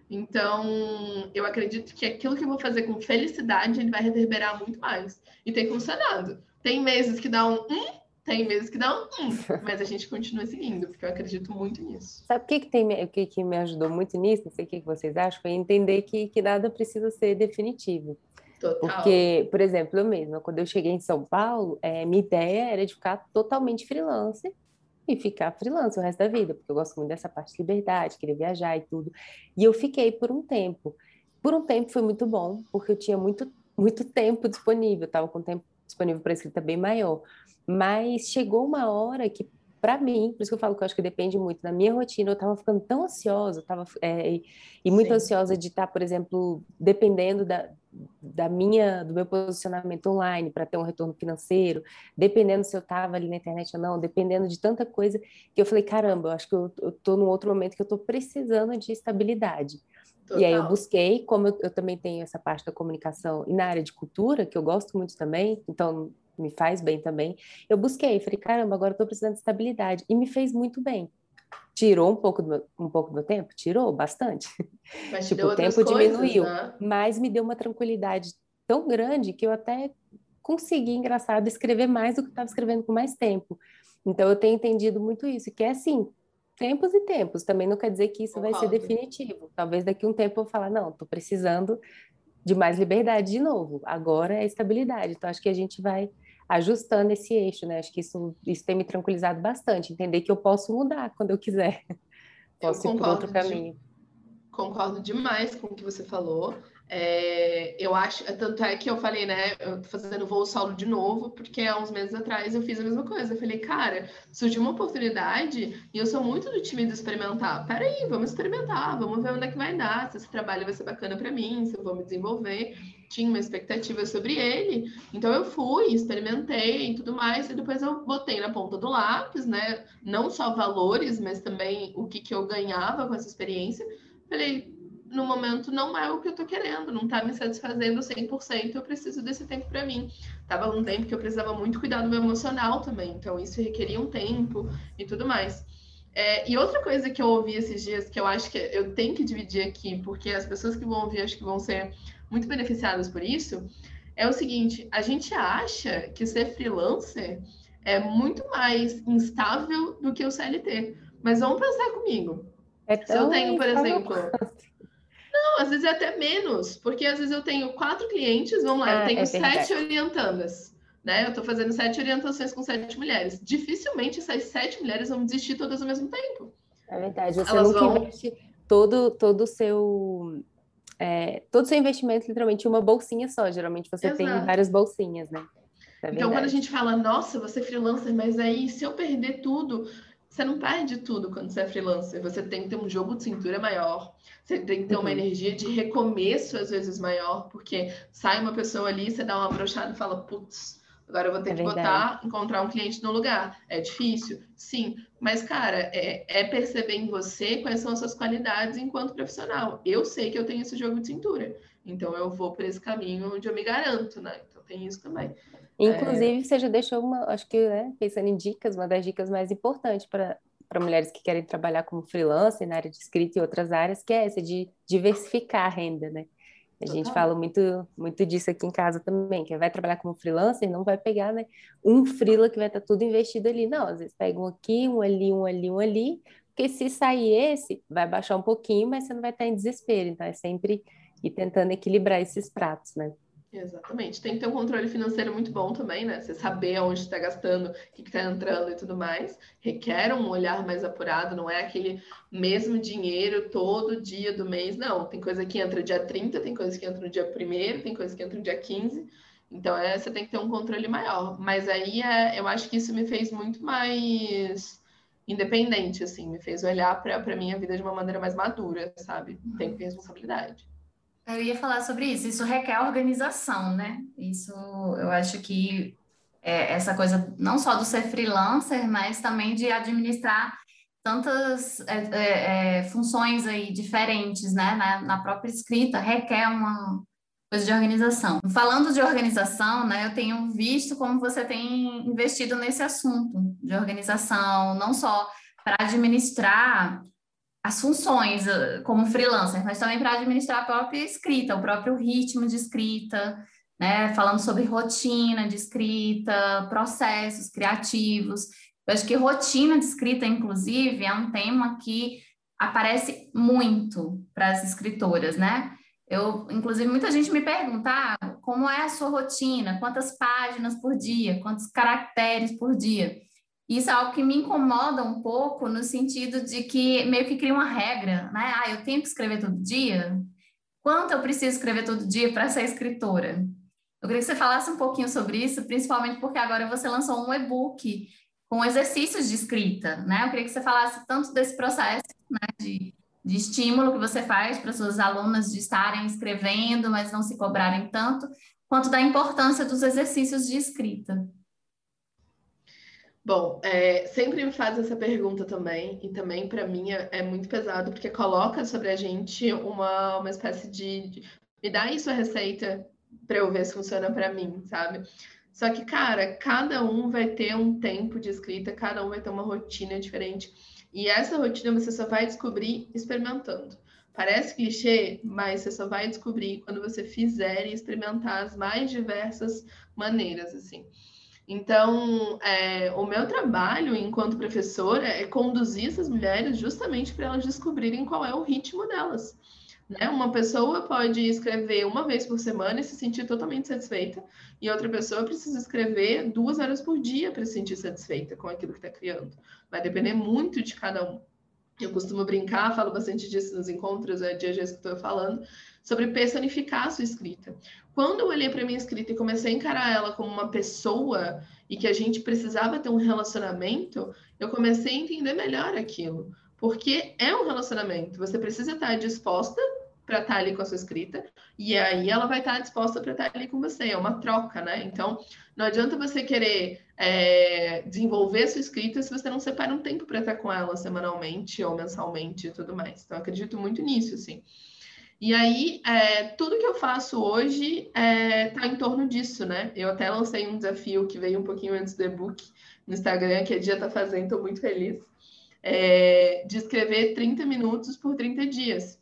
Então, eu acredito que aquilo que eu vou fazer com felicidade, ele vai reverberar muito mais. E tem funcionado. Tem meses que dá um hum, tem meses que dá um [LAUGHS] mas a gente continua seguindo, porque eu acredito muito nisso. Sabe o que, que, tem, o que, que me ajudou muito nisso? Não sei o que, que vocês acham, foi entender que, que nada precisa ser definitivo. Total. Porque, por exemplo, eu mesma, quando eu cheguei em São Paulo, é, minha ideia era de ficar totalmente freelancer e ficar freelance o resto da vida, porque eu gosto muito dessa parte de liberdade, querer viajar e tudo. E eu fiquei por um tempo. Por um tempo foi muito bom, porque eu tinha muito, muito tempo disponível, estava com tempo disponível para escrita bem maior. Mas chegou uma hora que, para mim, por isso que eu falo que eu acho que depende muito da minha rotina, eu estava ficando tão ansiosa, tava, é, e muito Sim. ansiosa de estar, por exemplo, dependendo da, da minha do meu posicionamento online para ter um retorno financeiro, dependendo se eu estava ali na internet ou não, dependendo de tanta coisa, que eu falei, caramba, eu acho que eu estou num outro momento que eu estou precisando de estabilidade. Total. E aí eu busquei, como eu, eu, também tenho essa parte da comunicação e na área de cultura, que eu gosto muito também, então me faz bem também, eu busquei, falei, caramba, agora eu estou precisando de estabilidade, e me fez muito bem. Tirou um pouco do meu, um pouco do meu tempo? Tirou bastante. Mas tipo, o tempo coisas, diminuiu, né? mas me deu uma tranquilidade tão grande que eu até consegui, engraçado, escrever mais do que estava escrevendo com mais tempo. Então eu tenho entendido muito isso, que é assim, tempos e tempos, também não quer dizer que isso Concordo. vai ser definitivo. Talvez daqui a um tempo eu falar, não, estou precisando de mais liberdade de novo. Agora é estabilidade. Então acho que a gente vai ajustando esse eixo, né? Acho que isso, isso tem me tranquilizado bastante, entender que eu posso mudar quando eu quiser. Posso eu ir por outro caminho. De, concordo demais com o que você falou. É, eu acho, tanto é que eu falei, né? Eu tô fazendo voo solo de novo, porque há uns meses atrás eu fiz a mesma coisa. Eu falei, cara, surgiu uma oportunidade e eu sou muito do time de experimentar. Peraí, vamos experimentar, vamos ver onde é que vai dar, se esse trabalho vai ser bacana para mim, se eu vou me desenvolver. Tinha uma expectativa sobre ele, então eu fui, experimentei e tudo mais, e depois eu botei na ponta do lápis, né? Não só valores, mas também o que, que eu ganhava com essa experiência. Falei, no momento não é o que eu tô querendo, não tá me satisfazendo 100%, eu preciso desse tempo para mim. Tava um tempo que eu precisava muito cuidar do meu emocional também, então isso requeria um tempo e tudo mais. É, e outra coisa que eu ouvi esses dias, que eu acho que eu tenho que dividir aqui, porque as pessoas que vão ouvir acho que vão ser muito beneficiadas por isso, é o seguinte: a gente acha que ser freelancer é muito mais instável do que o CLT. Mas vamos pensar comigo. É Se eu tenho, por exemplo, não, às vezes é até menos, porque às vezes eu tenho quatro clientes, vamos lá, ah, eu tenho é sete orientandas, né? Eu estou fazendo sete orientações com sete mulheres. Dificilmente essas sete mulheres vão desistir todas ao mesmo tempo. É verdade, você Elas nunca vão... investe todo, todo o seu. É, todo o seu investimento, literalmente, em uma bolsinha só. Geralmente você Exato. tem várias bolsinhas, né? É então, quando a gente fala, nossa, você é freelancer, mas aí se eu perder tudo, você não perde tudo quando você é freelancer. Você tem que ter um jogo de cintura maior, você tem que ter uma uhum. energia de recomeço, às vezes, maior, porque sai uma pessoa ali, você dá uma brochada e fala, putz, agora eu vou ter é que botar, encontrar um cliente no lugar. É difícil? Sim. Mas, cara, é, é, perceber em você quais são as suas qualidades enquanto profissional. Eu sei que eu tenho esse jogo de cintura. Então eu vou por esse caminho onde eu me garanto, né? Então tem isso também. Inclusive, é... você já deixou uma, acho que, né, pensando em dicas, uma das dicas mais importantes para para mulheres que querem trabalhar como freelancer na área de escrita e outras áreas, que é essa de diversificar a renda, né? A Total. gente fala muito, muito disso aqui em casa também, que vai trabalhar como freelancer não vai pegar né, um freela que vai estar tudo investido ali. Não, às vezes pega um aqui, um ali, um ali, um ali, porque se sair esse, vai baixar um pouquinho, mas você não vai estar em desespero. Então é sempre ir tentando equilibrar esses pratos, né? Exatamente. Tem que ter um controle financeiro muito bom também, né? Você saber onde está gastando, o que está entrando e tudo mais. Requer um olhar mais apurado, não é aquele mesmo dinheiro todo dia do mês. Não, tem coisa que entra dia 30, tem coisa que entra no dia 1 tem coisa que entra no dia 15. Então, é, você tem que ter um controle maior. Mas aí, é, eu acho que isso me fez muito mais independente, assim. Me fez olhar para a minha vida de uma maneira mais madura, sabe? Tem que ter responsabilidade. Eu ia falar sobre isso. Isso requer organização, né? Isso eu acho que é essa coisa não só do ser freelancer, mas também de administrar tantas é, é, é, funções aí diferentes, né? Na, na, própria escrita requer uma coisa de organização. Falando de organização, né? Eu tenho visto como você tem investido nesse assunto de organização, não só para administrar as funções eh, como freelancer, mas também para administrar a própria escrita, o próprio ritmo de escrita, né? Falando sobre rotina de escrita, processos criativos. Eu acho que rotina de escrita, inclusive, é um tema que aparece muito para as escritoras, né? Eu, inclusive, muita gente me pergunta ah, como é a sua rotina, quantas páginas por dia, quantos caracteres por dia. Isso é algo que me incomoda um pouco no sentido de que meio que cria uma regra, né? Ah, eu tenho que escrever todo dia? Quanto eu preciso escrever todo dia para ser escritora? Eu queria que você falasse um pouquinho sobre isso, principalmente porque agora você lançou um e-book com exercícios de escrita, né? Eu queria que você falasse tanto desse processo né, de, de estímulo que você faz para suas alunas de estarem escrevendo, mas não se cobrarem tanto, quanto da importância dos exercícios de escrita. Bom, é, sempre me faz essa pergunta também, e também para mim é, é, muito pesado, porque coloca sobre a gente uma, uma espécie de, de me dá isso a receita para eu ver se funciona para mim, sabe? Só que, cara, cada um vai ter um tempo de escrita, cada um vai ter uma rotina diferente. E essa rotina você só vai descobrir experimentando. Parece clichê, mas você só vai descobrir quando você fizer e experimentar as mais diversas maneiras, assim. Então, é, o meu trabalho enquanto professora é conduzir essas mulheres justamente para elas descobrirem qual é o ritmo delas. Né? Uma pessoa pode escrever uma vez por semana e se sentir totalmente satisfeita, e outra pessoa precisa escrever duas horas por dia para se sentir satisfeita com aquilo que está criando. Vai depender muito de cada um. Eu costumo brincar, falo bastante disso nos encontros, é dia que estou falando, sobre personificar a sua escrita. Quando eu olhei para minha escrita e comecei a encarar ela como uma pessoa e que a gente precisava ter um relacionamento, eu comecei a entender melhor aquilo. Porque é um relacionamento, você precisa estar disposta para estar ali com a sua escrita, e aí ela vai estar disposta para estar ali com você, é uma troca, né? Então, não adianta você querer é, desenvolver sua escrita se você não separa um tempo para estar com ela semanalmente ou mensalmente e tudo mais. Então, acredito muito nisso, assim. E aí, é, tudo que eu faço hoje está é, tá em torno disso, né? Eu até lancei um desafio que veio um pouquinho antes do e-book no Instagram, que a Dia está fazendo, estou muito feliz, é, de escrever 30 minutos por 30 dias.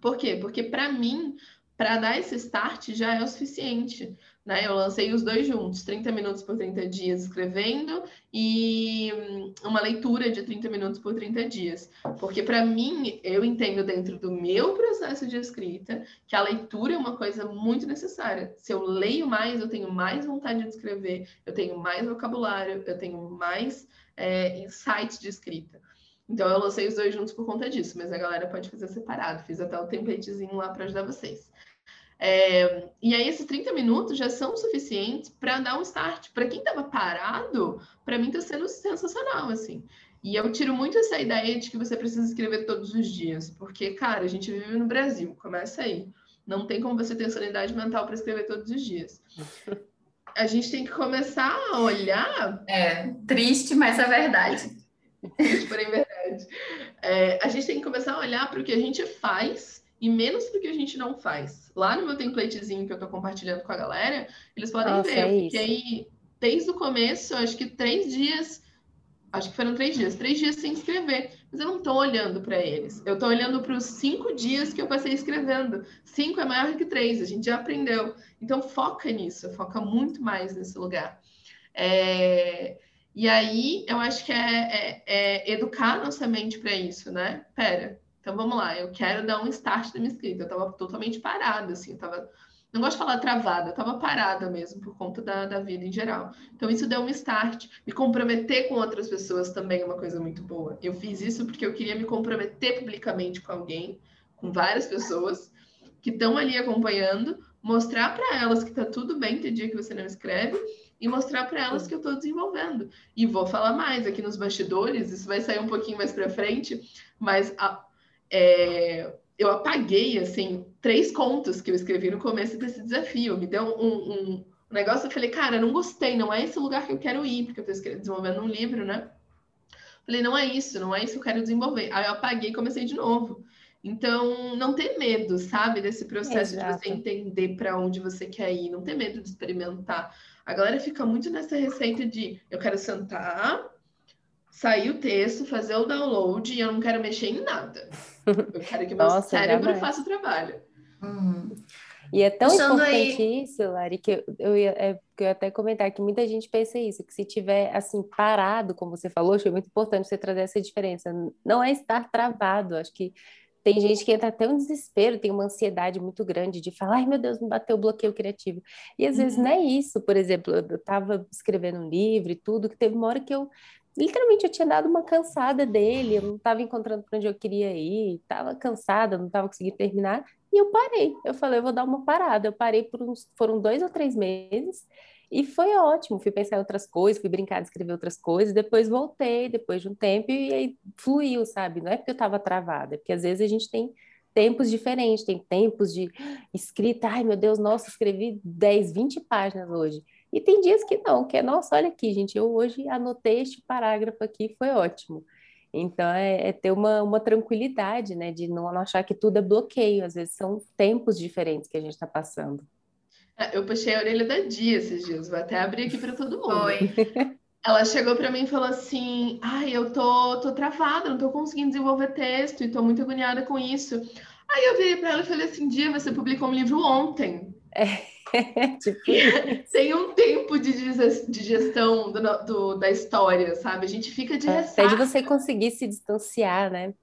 Por quê? Porque para mim, para dar esse start já é o suficiente. Né? Eu lancei os dois juntos, 30 minutos por 30 dias escrevendo e hum, uma leitura de 30 minutos por 30 dias. Porque para mim, eu entendo dentro do meu processo de escrita que a leitura é uma coisa muito necessária. Se eu leio mais, eu tenho mais vontade de escrever, eu tenho mais vocabulário, eu tenho mais é, insights de escrita. Então eu lancei os dois juntos por conta disso, mas a galera pode fazer separado. Fiz até o templatezinho lá para ajudar vocês. É, e aí, esses 30 minutos já são suficientes para dar um start. Para quem estava parado, para mim está sendo sensacional, assim. E eu tiro muito essa ideia de que você precisa escrever todos os dias, porque, cara, a gente vive no Brasil, começa aí. Não tem como você ter sanidade mental para escrever todos os dias. A gente tem que começar a olhar. É, triste, mas é verdade. Triste, porém verdade. É, a gente tem que começar a olhar para o que a gente faz e menos para o que a gente não faz. Lá no meu templatezinho que eu estou compartilhando com a galera, eles podem Nossa, ver. É aí, desde o começo, acho que três dias acho que foram três dias, três dias sem escrever, mas eu não estou olhando para eles. Eu estou olhando para os cinco dias que eu passei escrevendo. Cinco é maior que três, a gente já aprendeu. Então foca nisso, foca muito mais nesse lugar. É... E aí eu acho que é, é, é educar nossa mente para isso, né? Pera, então vamos lá, eu quero dar um start da minha escrita. Eu estava totalmente parada, assim, eu estava não gosto de falar travada, estava parada mesmo por conta da, da vida em geral. Então isso deu um start. Me comprometer com outras pessoas também é uma coisa muito boa. Eu fiz isso porque eu queria me comprometer publicamente com alguém, com várias pessoas que estão ali acompanhando, mostrar para elas que está tudo bem ter dia que você não escreve e mostrar para elas que eu estou desenvolvendo. E vou falar mais aqui nos bastidores, isso vai sair um pouquinho mais para frente, mas a, é, eu apaguei, assim, três contos que eu escrevi no começo desse desafio. Me deu um, um, um negócio, eu falei, cara, não gostei, não é esse lugar que eu quero ir, porque eu estou desenvolvendo um livro, né? Falei, não é isso, não é isso que eu quero desenvolver. Aí eu apaguei e comecei de novo. Então, não ter medo, sabe, desse processo Exato. de você entender para onde você quer ir, não ter medo de experimentar. A galera fica muito nessa receita de eu quero sentar, sair o texto, fazer o download e eu não quero mexer em nada. Eu quero que [LAUGHS] meu Nossa, cérebro faça o trabalho. Uhum. E é tão Puxando importante aí... isso, Lari, que eu, eu, ia, é, que eu ia até comentar que muita gente pensa isso, que se tiver assim parado, como você falou, achei muito importante você trazer essa diferença. Não é estar travado, acho que tem gente que entra até um desespero, tem uma ansiedade muito grande de falar, ai meu Deus, me bateu o bloqueio criativo. E às uhum. vezes não é isso, por exemplo, eu estava escrevendo um livro e tudo, que teve uma hora que eu literalmente eu tinha dado uma cansada dele, eu não estava encontrando para onde eu queria ir, estava cansada, não estava conseguindo terminar, e eu parei. Eu falei, eu vou dar uma parada. Eu parei por uns, foram dois ou três meses, e foi ótimo. Fui pensar em outras coisas, fui brincar de escrever outras coisas, depois voltei, depois de um tempo, e aí fluiu, sabe? Não é porque eu estava travada, é porque às vezes a gente tem tempos diferentes, tem tempos de escrita, ai meu Deus, nossa, escrevi 10, 20 páginas hoje. E tem dias que não, que é, nossa, olha aqui, gente, eu hoje anotei este parágrafo aqui, foi ótimo. Então, é, é ter uma, uma tranquilidade, né, de não, não achar que tudo é bloqueio, às vezes são tempos diferentes que a gente está passando. É, eu puxei a orelha da Dia esses dias, vou até abrir aqui para todo mundo. Oi. [LAUGHS] Ela chegou para mim e falou assim: Ai, eu tô, tô travada, não tô conseguindo desenvolver texto e tô muito agoniada com isso. Aí eu virei para ela e falei assim: Dia, você publicou um livro ontem. É. [LAUGHS] tipo... Sem um tempo de, de gestão do, do, da história, sabe? A gente fica de ressaca. Até de você conseguir se distanciar, né?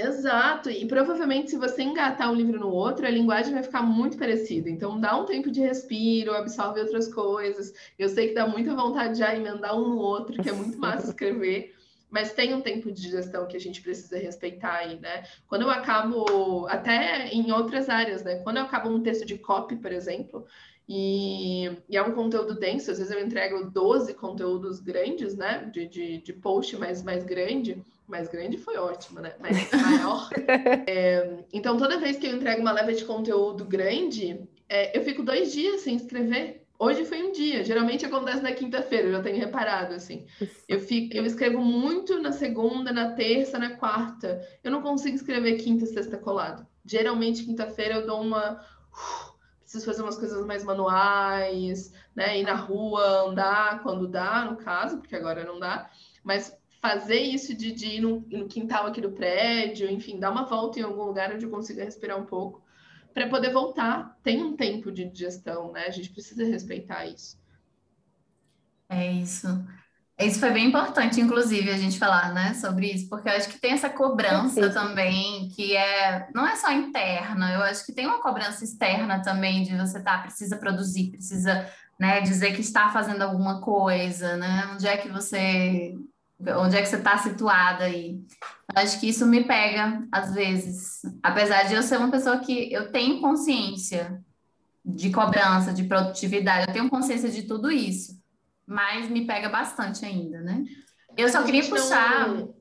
Exato, e provavelmente se você engatar um livro no outro, a linguagem vai ficar muito parecida. Então dá um tempo de respiro, absorve outras coisas. Eu sei que dá muita vontade de já emendar um no outro, que é muito massa escrever, mas tem um tempo de gestão que a gente precisa respeitar aí, né? Quando eu acabo, até em outras áreas, né? Quando eu acabo um texto de copy, por exemplo, e, e, é um conteúdo denso, às vezes eu entrego 12 conteúdos grandes, né? De, de, de post mais, mais grande. Mais grande foi ótimo, né? Mais [LAUGHS] maior. é, então, toda vez que eu entrego uma leva de conteúdo grande, é, eu fico dois dias sem escrever. Hoje foi um dia, geralmente acontece na quinta-feira, eu já tenho reparado, assim. Eu, fico, eu escrevo muito na segunda, na terça, na quarta. Eu não consigo escrever quinta e sexta colado. Geralmente, quinta-feira, eu dou uma preciso fazer umas coisas mais manuais, né? Ir na rua, andar quando dá, no caso, porque agora não dá, mas fazer isso de, de ir no, no, quintal aqui do prédio, enfim, dar uma volta em algum lugar onde eu consiga respirar um pouco, para poder voltar. Tem um tempo de digestão, né? A gente precisa respeitar isso. É isso. Isso foi bem importante, inclusive, a gente falar, né, sobre isso, porque eu acho que tem essa cobrança também, que é, não é só interna, eu acho que tem uma cobrança externa também de você tá, precisa produzir, precisa, né, dizer que está fazendo alguma coisa, né, onde é que você, onde é que você está situada aí. Eu acho que isso me pega, às vezes, apesar de eu ser uma pessoa que eu tenho consciência de cobrança, de produtividade, eu tenho consciência de tudo isso, mas me pega bastante ainda, né? Eu só queria puxar. Não...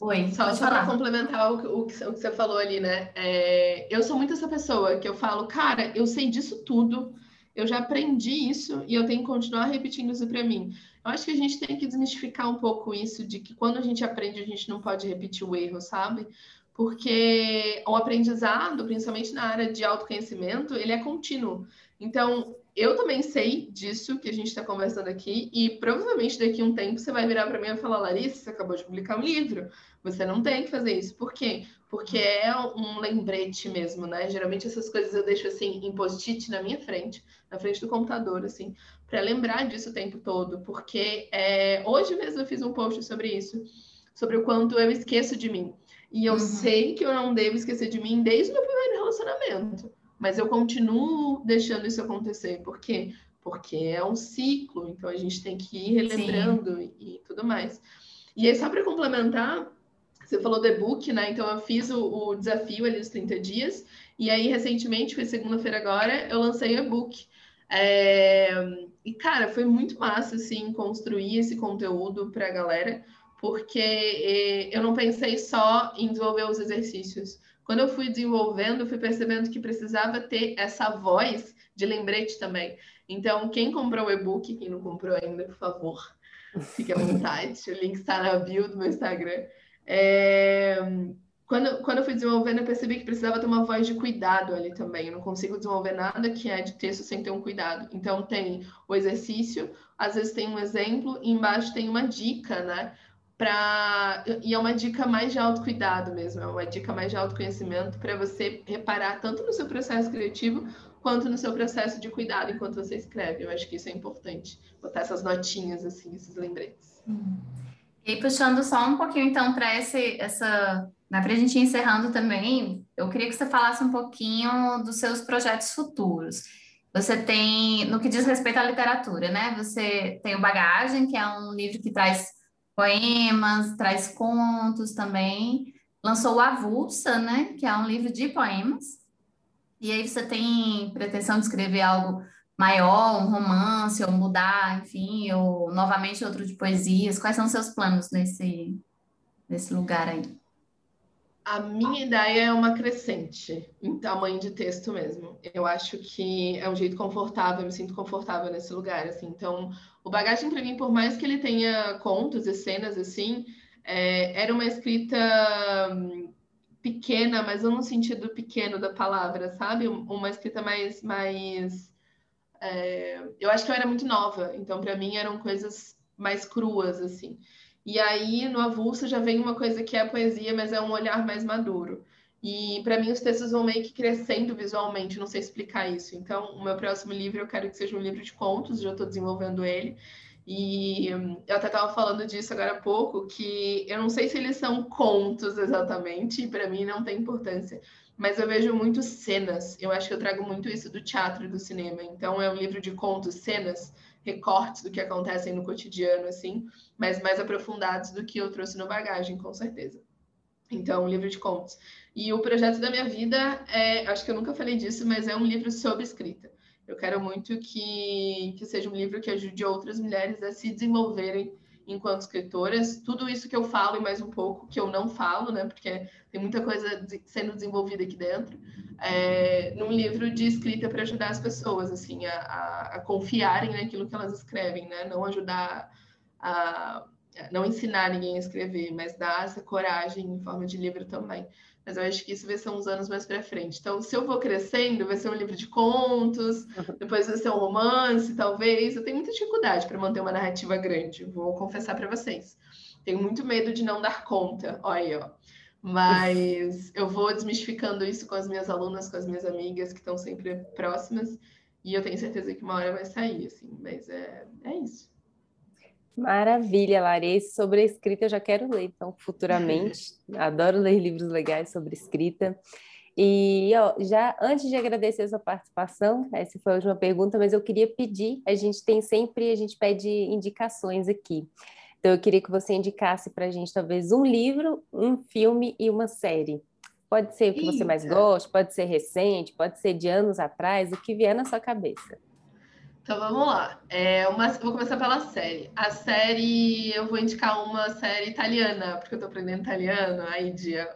Oi, só, só para complementar o, o, o, que você falou ali, né? É, eu sou muito essa pessoa que eu falo, cara, eu sei disso tudo, eu já aprendi isso e eu tenho que continuar repetindo isso para mim. Eu acho que a gente tem que desmistificar um pouco isso de que quando a gente aprende, a gente não pode repetir o erro, sabe? Porque o aprendizado, principalmente na área de autoconhecimento, ele é contínuo. Então, eu também sei disso que a gente está conversando aqui, e provavelmente daqui a um tempo você vai virar para mim e falar: Larissa, você acabou de publicar um livro, você não tem que fazer isso. Por quê? Porque é um lembrete mesmo, né? Geralmente essas coisas eu deixo assim em post-it na minha frente, na frente do computador, assim, para lembrar disso o tempo todo, porque é... hoje mesmo eu fiz um post sobre isso, sobre o quanto eu esqueço de mim. E eu uhum. sei que eu não devo esquecer de mim desde o meu primeiro relacionamento mas eu continuo deixando isso acontecer. Por quê? Porque é um ciclo, então a gente tem que ir relembrando e, e, tudo mais. E aí, só para complementar, você falou do e-book, né? Então eu fiz o, o, desafio ali dos 30 dias, e aí recentemente, foi segunda-feira agora, eu lancei o e-book. É... E, cara, foi muito massa, assim, construir esse conteúdo para a galera, porque é, eu não pensei só em desenvolver os exercícios. Quando eu fui desenvolvendo, eu fui percebendo que precisava ter essa voz de lembrete também. Então, quem comprou o e-book, quem não comprou ainda, por favor, [LAUGHS] fique à vontade. o link está na bio do meu Instagram. É... Quando, quando eu fui desenvolvendo, eu percebi que precisava ter uma voz de cuidado ali também. Eu não consigo desenvolver nada que é de texto sem ter um cuidado. Então, tem o exercício, às vezes tem um exemplo, e embaixo tem uma dica, né? Para e é uma dica mais de autocuidado mesmo, é uma dica mais de autoconhecimento para você reparar tanto no seu processo criativo quanto no seu processo de cuidado enquanto você escreve. Eu acho que isso é importante, botar essas notinhas assim, esses lembretes. E puxando só um pouquinho então para esse essa, né, para a gente ir encerrando também, eu queria que você falasse um pouquinho dos seus projetos futuros. Você tem, no que diz respeito à literatura, né? Você tem o Bagagem, que é um livro que traz poemas, traz contos também. Lançou o Avulsa, né, que é um livro de poemas. E aí você tem pretensão de escrever algo maior, um romance, ou mudar, enfim, ou novamente outro de poesias. Quais são seus planos nesse, nesse lugar aí? A minha ideia é uma crescente em tamanho de texto mesmo. Eu acho que é um jeito confortável, eu me sinto confortável nesse lugar, assim. Então, o Bagagem para mim, por mais que ele tenha contos e cenas assim, é, era uma escrita hum, pequena, mas não no sentido pequeno da palavra, sabe? Uma escrita mais, mais é, eu acho que eu era muito nova, então para mim eram coisas mais cruas assim. E aí, no avulso, já vem uma coisa que é a poesia, mas é um olhar mais maduro. E para mim, os textos vão meio que crescendo visualmente, não sei explicar isso. Então, o meu próximo livro eu quero que seja um livro de contos, já estou desenvolvendo ele. E eu até estava falando disso agora há pouco, que eu não sei se eles são contos exatamente, e para mim não tem importância, mas eu vejo muito cenas. Eu acho que eu trago muito isso do teatro e do cinema. Então, é um livro de contos, cenas, recortes do que acontecem no cotidiano, assim, mas mais aprofundados do que eu trouxe no bagagem, com certeza. Então, um livro de contos. E o projeto da minha vida é, acho que eu nunca falei disso, mas é um livro sobre escrita. Eu quero muito que, que seja um livro que ajude outras mulheres a se desenvolverem enquanto escritoras. Tudo isso que eu falo e mais um pouco que eu não falo, né? Porque tem muita coisa sendo desenvolvida aqui dentro. É, num livro de escrita para ajudar as pessoas, assim, a, a, a, confiarem naquilo que elas escrevem, né? Não ajudar a não ensinar ninguém a escrever, mas dar essa coragem em forma de livro também. Mas eu acho que isso vai ser uns anos mais para frente. Então, se eu vou crescendo, vai ser um livro de contos, depois vai ser um romance, talvez. Eu tenho muita dificuldade para manter uma narrativa grande, vou confessar para vocês. Tenho muito medo de não dar conta. Olha aí, ó. Mas eu vou desmistificando isso com as minhas alunas, com as minhas amigas que estão sempre próximas. E eu tenho certeza que uma hora vai sair, assim. Mas é, é isso. Maravilha, Larissa. Sobre a escrita eu já quero ler, então, futuramente. [LAUGHS] Adoro ler livros legais sobre escrita. E ó, já antes de agradecer a sua participação, essa foi a última pergunta, mas eu queria pedir, a gente tem sempre, a gente pede indicações aqui. Então eu queria que você indicasse para a gente talvez um livro, um filme e uma série. Pode ser o que Eita. você mais gosta, pode ser recente, pode ser de anos atrás, o que vier na sua cabeça. Então vamos lá. É uma, vou começar pela série. A série, eu vou indicar uma série italiana, porque eu tô aprendendo italiano, aí dia.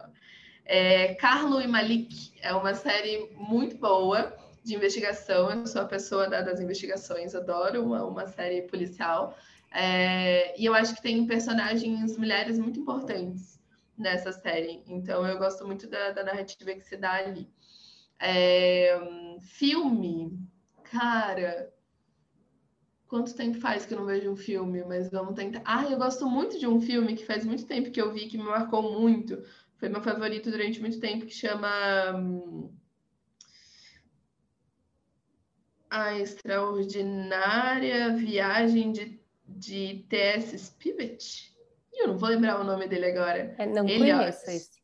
É, Carlo e Malik é uma série muito boa de investigação. Eu sou a pessoa da, das investigações, adoro uma, uma série policial. É, e eu acho que tem personagens mulheres muito importantes nessa série. Então eu gosto muito da, da narrativa que se dá ali. É, filme, cara, Quanto tempo faz que eu não vejo um filme? Mas vamos tentar. Ah, eu gosto muito de um filme que faz muito tempo que eu vi, que me marcou muito. Foi meu favorito durante muito tempo, que chama. Hum, A Extraordinária Viagem de, de T.S. Spivet. Eu não vou lembrar o nome dele agora. É, não Ele, conheço esse.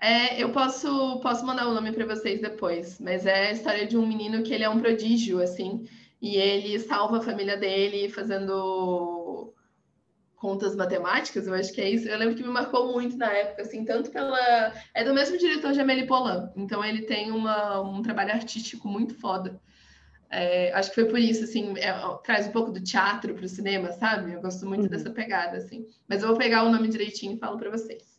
É, eu posso, posso mandar o nome para vocês depois, mas é a história de um menino que ele é um prodígio, assim, e ele salva a família dele fazendo contas matemáticas, eu acho que é isso. Eu lembro que me marcou muito na época, assim, tanto pela. É do mesmo diretor de Amélie Poulain, então ele tem uma, um trabalho artístico muito foda. É, acho que foi por isso, assim, é, traz um pouco do teatro para o cinema, sabe? Eu gosto muito uhum. dessa pegada, assim. Mas eu vou pegar o nome direitinho e falo para vocês.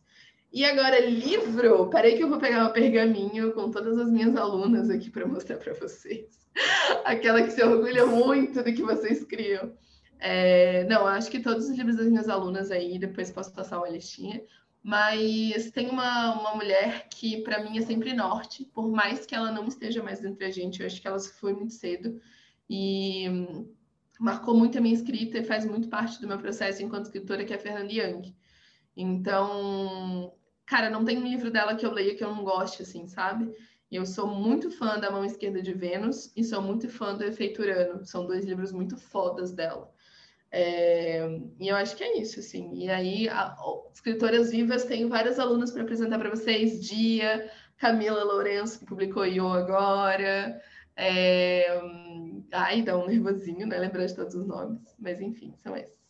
E agora, livro. Peraí que eu vou pegar um pergaminho com todas as minhas alunas aqui para mostrar para vocês. [LAUGHS] Aquela que se orgulha muito do que vocês criam. É, não, acho que todos os livros das minhas alunas aí, depois posso passar uma listinha. Mas tem uma, uma mulher que, para mim, é sempre norte, por mais que ela não esteja mais entre a gente. Eu acho que ela se foi muito cedo e hum, marcou muito a minha escrita e faz muito parte do meu processo enquanto escritora, que é a Fernanda Young. Então, cara, não tem um livro dela que eu leia que eu não goste, assim, sabe? Eu sou muito fã da Mão Esquerda de Vênus e sou muito fã do Efeito Urano. São dois livros muito fodas dela. É, e eu acho que é isso, assim. E aí, a, escritoras vivas, tenho várias alunas para apresentar para vocês. Dia, Camila Lourenço, que publicou Yo agora. É, ai, dá um nervosinho, né? Lembrar de todos os nomes. Mas, enfim, são esses.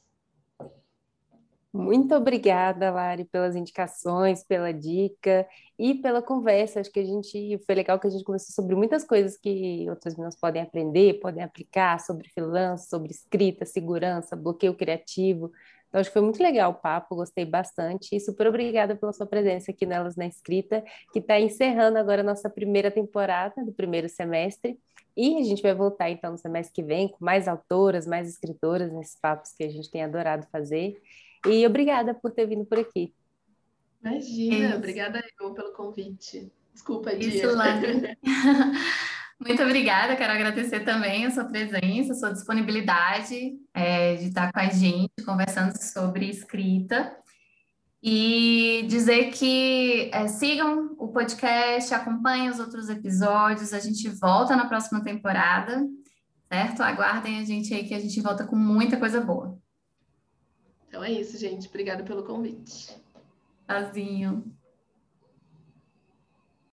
Muito obrigada, Lari, pelas indicações, pela dica e pela conversa. Acho que a gente foi legal que a gente conversou sobre muitas coisas que outras meninas podem aprender, podem aplicar sobre freelance, sobre escrita, segurança, bloqueio criativo. Então, acho que foi muito legal o papo, gostei bastante. E super obrigada pela sua presença aqui nelas na escrita, que está encerrando agora a nossa primeira temporada do primeiro semestre. E a gente vai voltar então no semestre que vem com mais autoras, mais escritoras nesses papos que a gente tem adorado fazer. E obrigada por ter vindo por aqui. Imagina, Isso. obrigada eu pelo convite. Desculpa, Dia. Isso, [LAUGHS] Muito obrigada, quero agradecer também a sua presença, a sua disponibilidade é, de estar com a gente conversando sobre escrita. E dizer que é, sigam o podcast, acompanhem os outros episódios, a gente volta na próxima temporada, certo? Aguardem a gente aí que a gente volta com muita coisa boa. Então é isso, gente. Obrigada pelo convite. Tchauzinho.